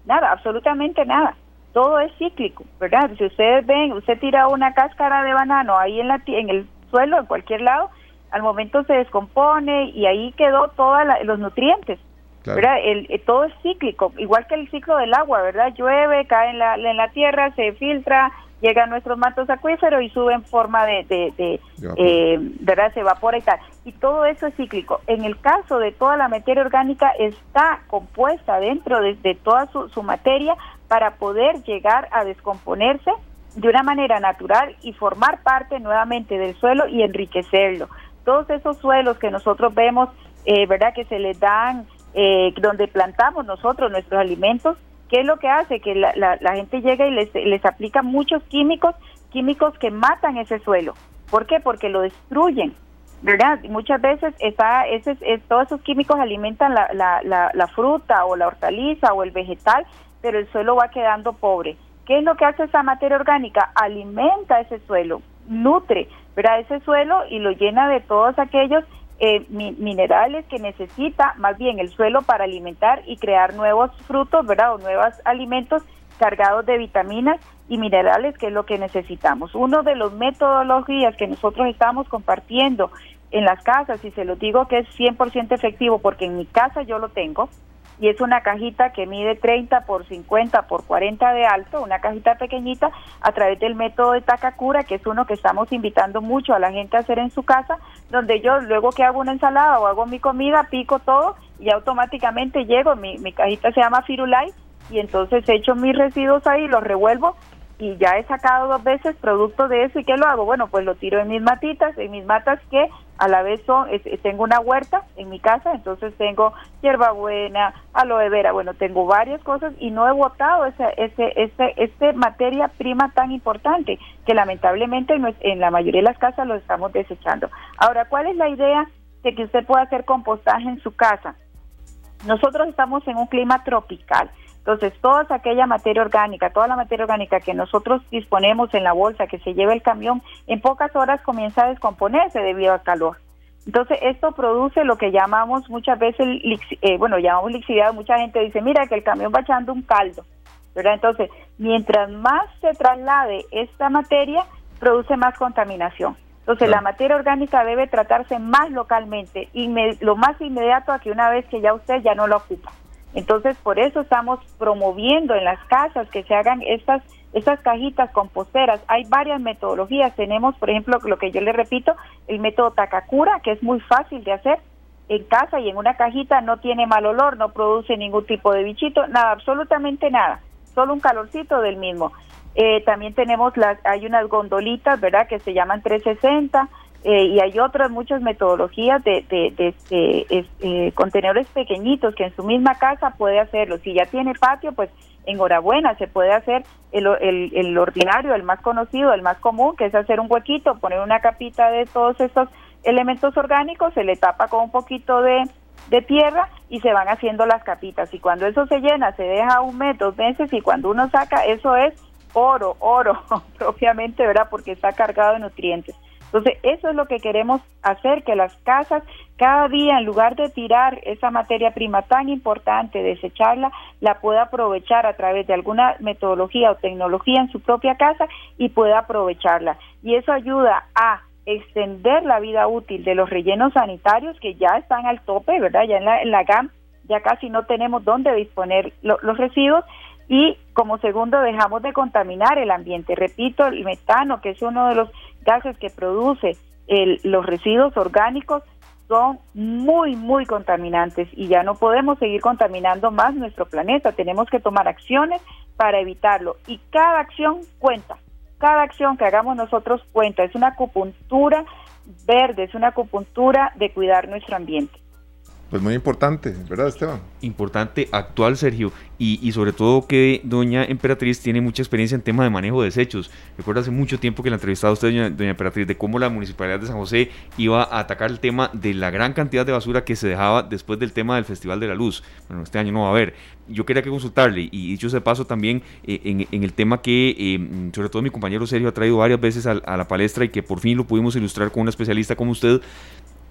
nada, absolutamente nada. Todo es cíclico, ¿verdad? Si ustedes ven, usted tira una cáscara de banano ahí en la en el suelo, en cualquier lado, al momento se descompone y ahí quedó todos los nutrientes. ¿verdad? El, eh, todo es cíclico, igual que el ciclo del agua, ¿verdad? Llueve, cae en la, en la tierra, se filtra, llega a nuestros mantos acuíferos y sube en forma de, de, eh, ¿verdad? Se evapora y tal. Y todo eso es cíclico. En el caso de toda la materia orgánica está compuesta dentro de, toda su, su materia para poder llegar a descomponerse de una manera natural y formar parte nuevamente del suelo y enriquecerlo. Todos esos suelos que nosotros vemos, eh, ¿verdad? Que se les dan eh, donde plantamos nosotros nuestros alimentos, ¿qué es lo que hace? Que la, la, gente llega y les, les aplica muchos químicos, químicos que matan ese suelo. ¿Por qué? Porque lo destruyen. ¿verdad? Muchas veces está, ese, es, todos esos químicos alimentan la, la, la, fruta o la hortaliza o el vegetal, pero el suelo va quedando pobre. ¿Qué es lo que hace esa materia orgánica? Alimenta ese suelo, nutre, ¿verdad? Ese suelo y lo llena de todos aquellos eh, minerales que necesita más bien el suelo para alimentar y crear nuevos frutos, ¿verdad? O nuevos alimentos cargados de vitaminas y minerales, que es lo que necesitamos. Uno de los metodologías que nosotros estamos compartiendo en las casas, y se lo digo que es 100% efectivo porque en mi casa yo lo tengo, y es una cajita que mide 30 por 50 por 40 de alto, una cajita pequeñita a través del método de Takakura, que es uno que estamos invitando mucho a la gente a hacer en su casa, donde yo luego que hago una ensalada o hago mi comida, pico todo y automáticamente llego, mi, mi cajita se llama Firulai y entonces echo mis residuos ahí, los revuelvo y ya he sacado dos veces producto de eso y ¿qué lo hago? Bueno, pues lo tiro en mis matitas, en mis matas que a la vez son, tengo una huerta en mi casa, entonces tengo hierbabuena, aloe vera, bueno, tengo varias cosas y no he botado ese, ese, ese, este materia prima tan importante que lamentablemente en, en la mayoría de las casas lo estamos desechando. Ahora, ¿cuál es la idea de que usted pueda hacer compostaje en su casa? Nosotros estamos en un clima tropical. Entonces, toda aquella materia orgánica, toda la materia orgánica que nosotros disponemos en la bolsa, que se lleva el camión, en pocas horas comienza a descomponerse debido al calor. Entonces, esto produce lo que llamamos muchas veces, eh, bueno, llamamos lixividad. Mucha gente dice, mira, que el camión va echando un caldo, ¿verdad? Entonces, mientras más se traslade esta materia, produce más contaminación. Entonces, la materia orgánica debe tratarse más localmente, y lo más inmediato a que una vez que ya usted ya no lo ocupa. Entonces, por eso estamos promoviendo en las casas que se hagan estas estas cajitas composteras. Hay varias metodologías. Tenemos, por ejemplo, lo que yo le repito, el método Takakura, que es muy fácil de hacer en casa y en una cajita, no tiene mal olor, no produce ningún tipo de bichito, nada, absolutamente nada, solo un calorcito del mismo. Eh, también tenemos las, hay unas gondolitas, ¿verdad?, que se llaman 360 eh, y hay otras muchas metodologías de, de, eh, contenedores pequeñitos que en su misma casa puede hacerlo. Si ya tiene patio, pues enhorabuena, se puede hacer el, el, el, ordinario, el más conocido, el más común, que es hacer un huequito, poner una capita de todos estos elementos orgánicos, se le tapa con un poquito de, de tierra y se van haciendo las capitas. Y cuando eso se llena, se deja un mes, dos meses y cuando uno saca, eso es oro, oro [LAUGHS] propiamente, ¿verdad? Porque está cargado de nutrientes. Entonces, eso es lo que queremos hacer, que las casas cada día, en lugar de tirar esa materia prima tan importante, desecharla, la pueda aprovechar a través de alguna metodología o tecnología en su propia casa y pueda aprovecharla. Y eso ayuda a extender la vida útil de los rellenos sanitarios que ya están al tope, ¿verdad? Ya en la, en GAM ya casi no tenemos dónde disponer los residuos y como segundo dejamos de contaminar el ambiente. Repito, el metano, que es uno de los gases que produce los residuos orgánicos, son muy, muy contaminantes y ya no podemos seguir contaminando más nuestro planeta. Tenemos que tomar acciones para evitarlo y cada acción cuenta. Cada acción que hagamos nosotros cuenta. Es una acupuntura verde, es una acupuntura de cuidar nuestro ambiente. Pues muy importante, ¿verdad, Esteban? Importante, actual, Sergio, y, sobre todo que doña Emperatriz tiene mucha experiencia en tema de manejo de desechos. Recuerda hace mucho tiempo que la entrevistado usted, doña, doña, Emperatriz, de cómo la Municipalidad de San José iba a atacar el tema de la gran cantidad de basura que se dejaba después del tema del Festival de la Luz. Bueno, este año no va a haber. Yo quería que consultarle, y dicho ese paso también, eh, en, el tema que eh, sobre todo mi compañero Sergio ha traído varias veces a, a la palestra y que por fin lo pudimos ilustrar con una especialista como usted,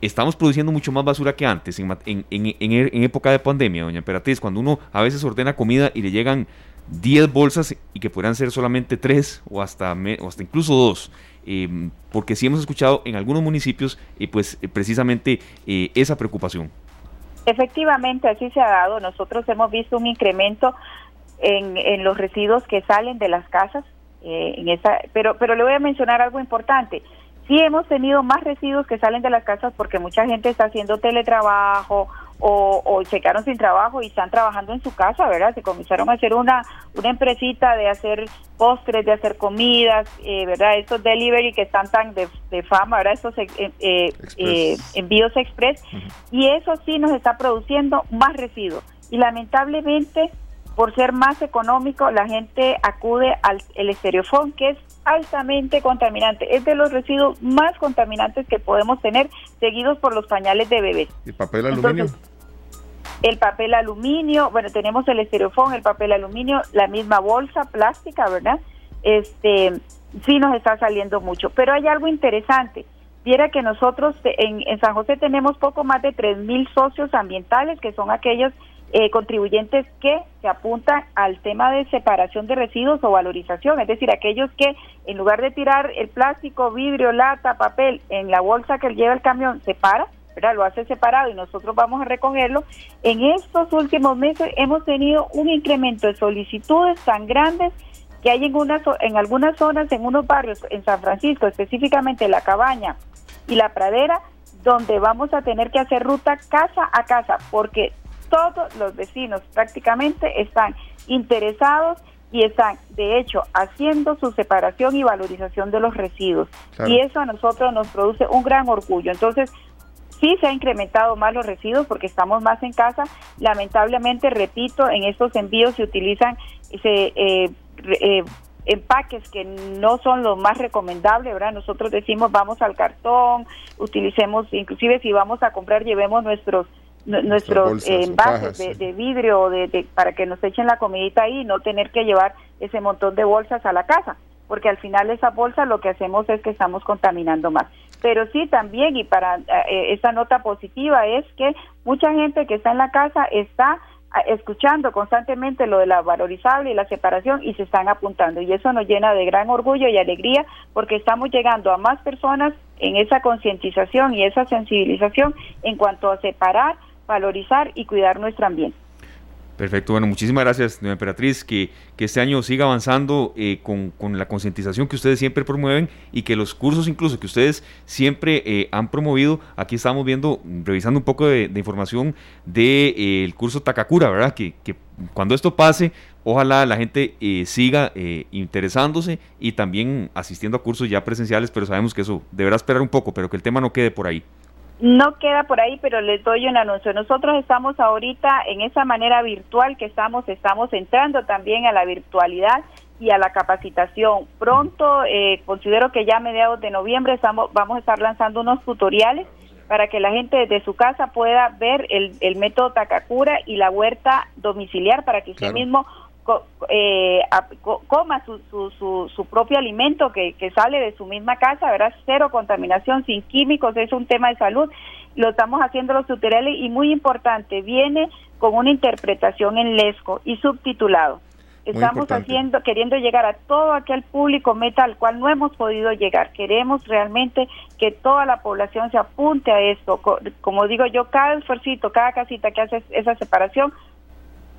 estamos produciendo mucho más basura que antes, en, en, época de pandemia, doña Emperatriz, cuando uno a veces ordena comida y le llegan 10 bolsas y que podrán ser solamente 3 o hasta, o hasta incluso 2. Em, porque sí hemos escuchado en algunos municipios eh, pues eh, precisamente eh, esa preocupación. Efectivamente, así se ha dado. Nosotros hemos visto un incremento en, en los residuos que salen de las casas. en esa, pero, pero le voy a mencionar algo importante sí hemos tenido más residuos que salen de las casas porque mucha gente está haciendo teletrabajo o, se quedaron sin trabajo y están trabajando en su casa, ¿verdad? Se comenzaron a hacer una, una empresita de hacer postres, de hacer comidas, eh, ¿verdad? Estos delivery que están tan de, fama, ¿verdad? Estos eh, eh, envíos express. Y eso sí nos está produciendo más residuos. Y lamentablemente, por ser más económico, la gente acude al el estereofón, que es altamente contaminante. Es de los residuos más contaminantes que podemos tener, seguidos por los pañales de bebés. ¿Y papel aluminio? el papel aluminio, bueno, tenemos el estereofón, el papel aluminio, la misma bolsa plástica, ¿verdad? Este, sí nos está saliendo mucho. Pero hay algo interesante. Viera que nosotros en, en San José tenemos poco más de 3.000 socios ambientales, que son aquellos eh, contribuyentes que se apuntan al tema de separación de residuos o valorización, es decir, aquellos que en lugar de tirar el plástico, vidrio, lata, papel en la bolsa que lleva el camión, separa, ¿verdad? lo hace separado y nosotros vamos a recogerlo. En estos últimos meses hemos tenido un incremento de solicitudes tan grandes que hay en, una, en algunas zonas, en unos barrios, en San Francisco, específicamente La Cabaña y La Pradera, donde vamos a tener que hacer ruta casa a casa, porque todos los vecinos prácticamente están interesados y están, de hecho, haciendo su separación y valorización de los residuos. Y eso a nosotros nos produce un gran orgullo. Entonces, sí se ha incrementado más los residuos porque estamos más en casa. Lamentablemente, repito, en estos envíos se utilizan ese, eh, eh, empaques que no son los más recomendables, ¿verdad? Nosotros decimos vamos al cartón, utilicemos, inclusive si vamos a comprar, llevemos nuestros nuestros envases de, vidrio de, para que nos echen la comidita ahí y no tener que llevar ese montón de bolsas a la casa, porque al final esa bolsa lo que hacemos es que estamos contaminando más. Pero sí también, y para eh, esta nota positiva, es que mucha gente que está en la casa está ah, escuchando constantemente lo de la valorizable y la separación y se están apuntando. Y eso nos llena de gran orgullo y alegría porque estamos llegando a más personas en esa concientización y esa sensibilización en cuanto a separar valorizar y cuidar nuestro ambiente. Perfecto, bueno, muchísimas gracias, Emperatriz, que, que este año siga avanzando eh, con, con, la concientización que ustedes siempre promueven y que los cursos incluso que ustedes siempre eh, han promovido, aquí estamos viendo, revisando un poco de, información del de, eh, el curso Takakura, ¿verdad? Que, que, cuando esto pase, ojalá la gente siga interesándose y también asistiendo a cursos ya presenciales, pero sabemos que eso deberá esperar un poco, pero que el tema no quede por ahí. No queda por ahí, pero les doy un anuncio. Nosotros estamos ahorita en esa manera virtual que estamos, estamos entrando también a la virtualidad y a la capacitación. Pronto, eh, considero que ya a mediados de noviembre estamos, vamos a estar lanzando unos tutoriales para que la gente desde su casa pueda ver el, el método Takakura y la huerta domiciliar para que usted mismo eh, coma su, su, su, propio alimento que, que sale de su misma casa, ¿verdad? Cero contaminación, sin químicos, es un tema de salud. Lo estamos haciendo los tutoriales y muy importante, viene con una interpretación en lesco y subtitulado. Estamos haciendo, queriendo llegar a todo aquel público meta al cual no hemos podido llegar. Queremos realmente que toda la población se apunte a esto. Como digo yo, cada esfuerzo, cada casita que hace esa separación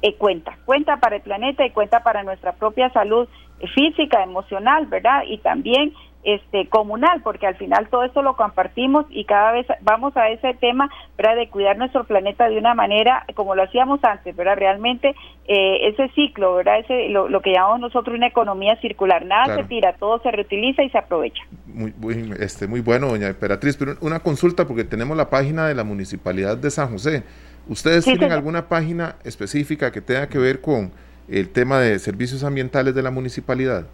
eh, cuenta, cuenta para el planeta y cuenta para nuestra propia salud física, emocional, ¿verdad? Y también este comunal, porque al final todo esto lo compartimos y cada vez vamos a ese tema, ¿verdad? De cuidar nuestro planeta de una manera como lo hacíamos antes, ¿verdad? Realmente eh, ese ciclo, ¿verdad? Ese, lo, que llamamos nosotros una economía circular, nada se tira, todo se reutiliza y se aprovecha. Muy, muy, este, muy bueno, doña Emperatriz, pero una consulta porque tenemos la página de la Municipalidad de San José ¿Ustedes tienen alguna página específica que tenga que ver con el tema de servicios ambientales de la municipalidad?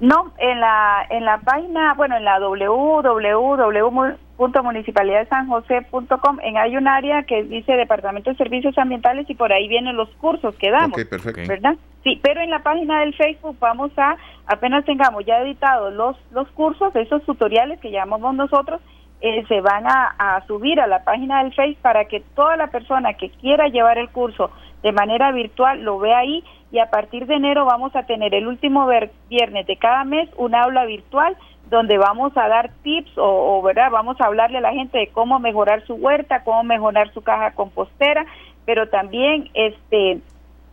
No, en la en la página, bueno, en la www.municipalidadsanjose.com en hay un área que dice Departamento de Servicios Ambientales y por ahí vienen los cursos que damos, perfecto. ¿verdad? Sí, pero en la página del Facebook vamos a apenas tengamos ya editados los los cursos, esos tutoriales que llamamos nosotros eh, se van a, subir a la página del Facebook para que toda la persona que quiera llevar el curso de manera virtual lo vea ahí y a partir de enero vamos a tener el último viernes de cada mes un aula virtual donde vamos a dar tips o, verdad vamos a hablarle a la gente de cómo mejorar su huerta, cómo mejorar su caja compostera, pero también este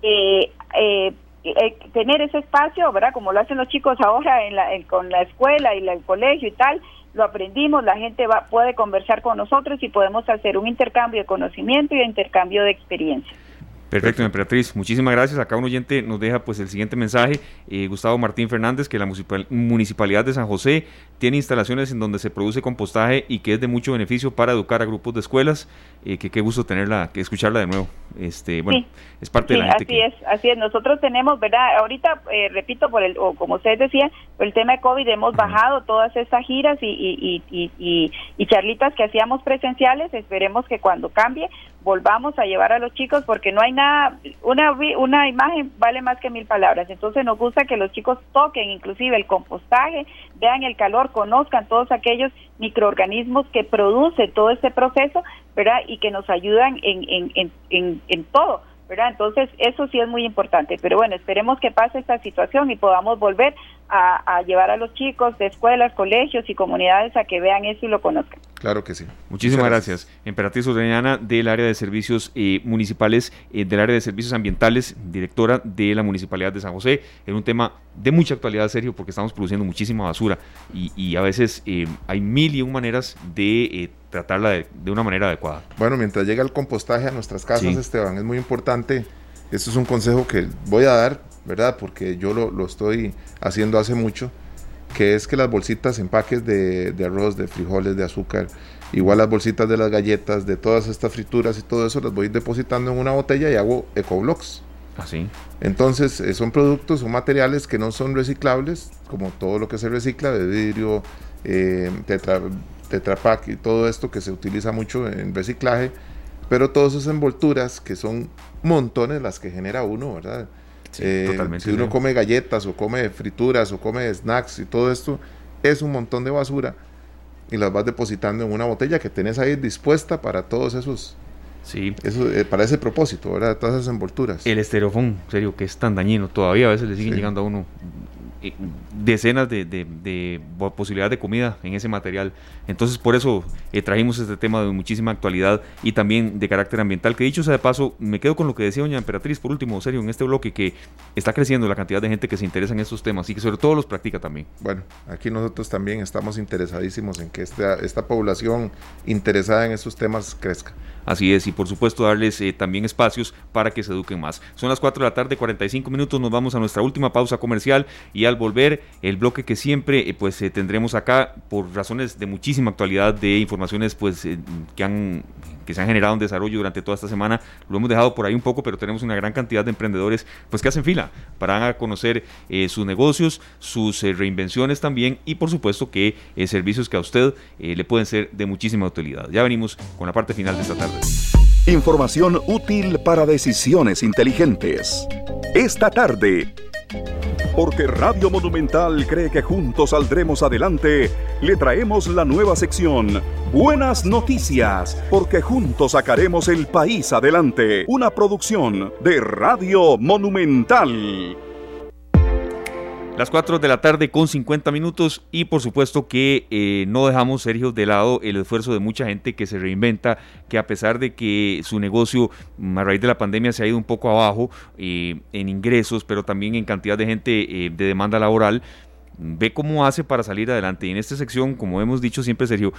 eh, eh, eh tener ese espacio, verdad, como lo hacen los chicos ahora en la, con la escuela y el colegio y tal, lo aprendimos, la gente va, puede conversar con nosotros y podemos hacer un intercambio de conocimiento y un intercambio de experiencia. Perfecto, Emperatriz. Muchísimas gracias. Acá un oyente nos deja pues el siguiente mensaje. Eh, Gustavo Martín Fernández, que la Municipalidad de San José tiene instalaciones en donde se produce compostaje y que es de mucho beneficio para educar a grupos de escuelas. Eh, que qué gusto tenerla, que escucharla de nuevo. Este, bueno, es parte de la gente. Así es, así es. Nosotros tenemos, ¿verdad? Ahorita, eh, repito, por el, o como ustedes decían, por el tema de COVID hemos bajado todas estas giras y, y, y, y charlitas que hacíamos presenciales. Esperemos que cuando cambie volvamos a llevar a los chicos porque no hay nada, una, una imagen vale más que mil palabras, entonces nos gusta que los chicos toquen inclusive el compostaje, vean el calor, conozcan todos aquellos microorganismos que produce todo este proceso, ¿verdad? Y que nos ayudan en, en, en, en, en todo. ¿verdad? Entonces, eso sí es muy importante, pero bueno, esperemos que pase esta situación y podamos volver a, llevar a los chicos de escuelas, colegios y comunidades a que vean eso y lo conozcan. Claro que sí. Muchísimas gracias. Emperatriz Ordeñana del área de servicios eh, municipales, eh, del área de servicios ambientales, directora de la Municipalidad de San José, en un tema de mucha actualidad, Sergio, porque estamos produciendo muchísima basura y, a veces eh, hay mil y un maneras de tratarla de, una manera adecuada. Bueno, mientras llega el compostaje a nuestras casas, Esteban, es muy importante, esto es un consejo que voy a dar, ¿verdad? Porque yo lo, estoy haciendo hace mucho, que es que las bolsitas, empaques de, arroz, de frijoles, de azúcar, igual las bolsitas de las galletas, de todas estas frituras y todo eso, las voy depositando en una botella y hago ecoblocks. Así. ¿Ah, Entonces, eh, son productos, son materiales que no son reciclables, como todo lo que se recicla, de vidrio, eh, tetra, tetrapack y todo esto que se utiliza mucho en reciclaje, pero todas esas envolturas que son montones las que genera uno, ¿verdad? Eh, si uno come galletas o come frituras o come snacks y todo esto, es un montón de basura y las vas depositando en una botella que tenés ahí dispuesta para todos esos Sí. Eso, eh, para ese propósito, ¿verdad? Todas esas envolturas. El estereofón, serio, que es tan dañino. Todavía a veces le siguen llegando a uno decenas de, de, posibilidades de comida en ese material. Entonces, por eso eh, trajimos este tema de muchísima actualidad y también de carácter ambiental. Que dicho sea de paso, me quedo con lo que decía doña Emperatriz, por último, serio, en este bloque, que está creciendo la cantidad de gente que se interesa en estos temas y que sobre todo los practica también. Bueno, aquí nosotros también estamos interesadísimos en que esta, esta población interesada en estos temas crezca. Así es, y por supuesto darles eh, también espacios para que se eduquen más. Son las 4 de la tarde, 45 minutos, nos vamos a nuestra última pausa comercial y al volver el bloque que siempre eh, pues eh, tendremos acá por razones de muchísima actualidad de informaciones pues que han que se han generado en desarrollo durante toda esta semana. Lo hemos dejado por ahí un poco, pero tenemos una gran cantidad de emprendedores pues que hacen fila para conocer sus negocios, sus reinvenciones también y por supuesto que servicios que a usted le pueden ser de muchísima utilidad. Ya venimos con la parte final de esta tarde. Información útil para decisiones inteligentes. Esta tarde. Porque Radio Monumental cree que juntos saldremos adelante, le traemos la nueva sección Buenas Noticias, porque juntos sacaremos el país adelante. Una producción de Radio Monumental. Las 4 de la tarde con 50 minutos y por supuesto que eh, no dejamos, Sergio, de lado el esfuerzo de mucha gente que se reinventa, que a pesar de que su negocio mm, a raíz de la pandemia se ha ido un poco abajo eh, en ingresos, pero también en cantidad de gente eh, de demanda laboral, ve cómo hace para salir adelante. Y en esta sección, como hemos dicho siempre, Sergio,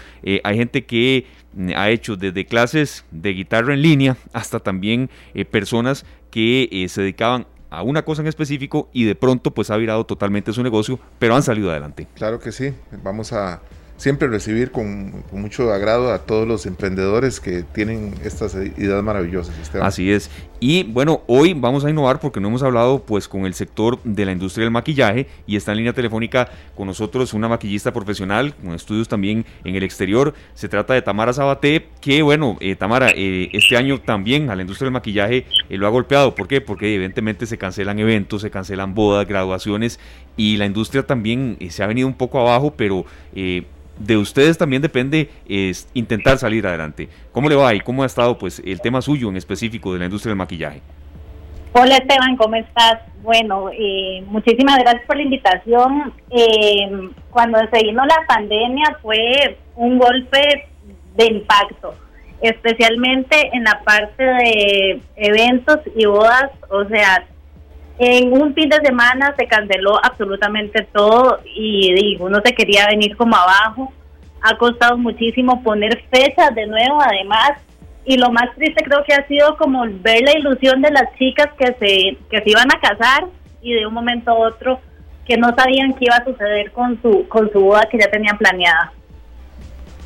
hay gente que mm, ha hecho desde clases de guitarra en línea hasta también personas que se dedicaban a una cosa en específico y de pronto pues ha virado totalmente su negocio, pero han salido adelante. Claro que sí, vamos a siempre recibir con, mucho agrado a todos los emprendedores que tienen estas ideas maravillosas. Así es. Y bueno, hoy vamos a innovar porque no hemos hablado pues con el sector de la industria del maquillaje y está en línea telefónica con nosotros una maquillista profesional con estudios también en el exterior. Se trata de Tamara Sabaté, que bueno, eh, Tamara, eh, este año también a la industria del maquillaje eh, lo ha golpeado. ¿Por qué? Porque evidentemente se cancelan eventos, se cancelan bodas, graduaciones y la industria también se ha venido un poco abajo, pero de ustedes también depende es intentar salir adelante. ¿Cómo le va y cómo ha estado pues el tema suyo en específico de la industria del maquillaje? Hola Esteban, ¿cómo estás? Bueno, eh, muchísimas gracias por la invitación. Eh, cuando se vino la pandemia fue un golpe de impacto, especialmente en la parte de eventos y bodas, o sea, en un fin de semana se canceló absolutamente todo y digo, uno se quería venir como abajo. Ha costado muchísimo poner fechas de nuevo, además. Y lo más triste creo que ha sido como ver la ilusión de las chicas que se, que se iban a casar y de un momento a otro que no sabían qué iba a suceder con su, con su boda que ya tenían planeada.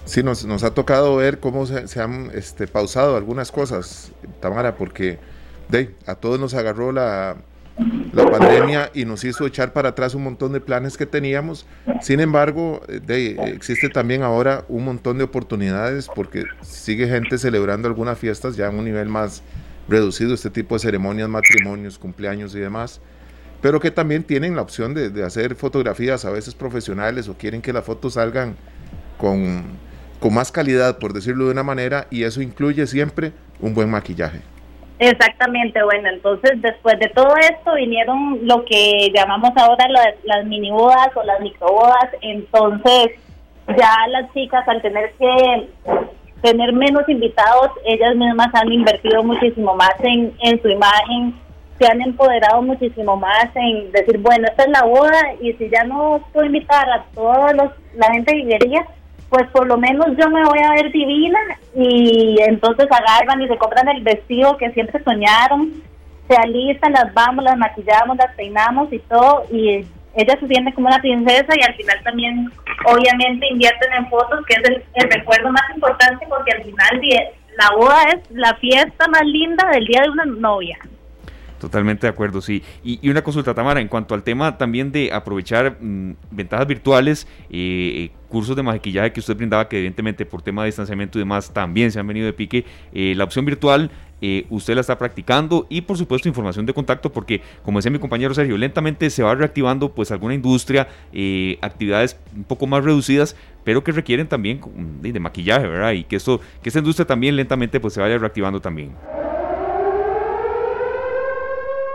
Sí, nos, nos ha tocado ver cómo se, se han este, pausado algunas cosas, Tamara, porque de, a todos nos agarró la, la pandemia y nos hizo echar para atrás un montón de planes que teníamos. Sin embargo, de, existe también ahora un montón de oportunidades porque sigue gente celebrando algunas fiestas ya en un nivel más reducido, este tipo de ceremonias, matrimonios, cumpleaños y demás, pero que también tienen la opción de, de hacer fotografías a veces profesionales o quieren que las fotos salgan con, con más calidad, por decirlo de una manera, y eso incluye siempre un buen maquillaje. Exactamente, bueno, entonces después de todo esto vinieron lo que llamamos ahora las, mini bodas o las micro bodas, entonces ya las chicas al tener que tener menos invitados, ellas mismas han invertido muchísimo más en, en su imagen, se han empoderado muchísimo más en decir, bueno, esta es la boda y si ya no puedo invitar a toda la gente que quería, pues por lo menos yo me voy a ver divina y entonces agarran y se compran el vestido que siempre soñaron, se alistan, las vamos, las maquillamos, las peinamos y todo y ellas se sienten como una princesa y al final también obviamente invierten en fotos que es el, el recuerdo más importante porque al final la boda es la fiesta más linda del día de una novia. Totalmente de acuerdo, sí. Y, una consulta, Tamara, en cuanto al tema también de aprovechar mm, ventajas virtuales, eh, eh, cursos de maquillaje que usted brindaba, que evidentemente por tema de distanciamiento y demás también se han venido de pique, eh, la opción virtual usted la está practicando y por supuesto información de contacto porque como decía mi compañero Sergio, lentamente se va reactivando pues alguna industria, actividades un poco más reducidas, pero que requieren también de, de maquillaje, ¿verdad? Y que, esto, que esta industria también lentamente pues se vaya reactivando también.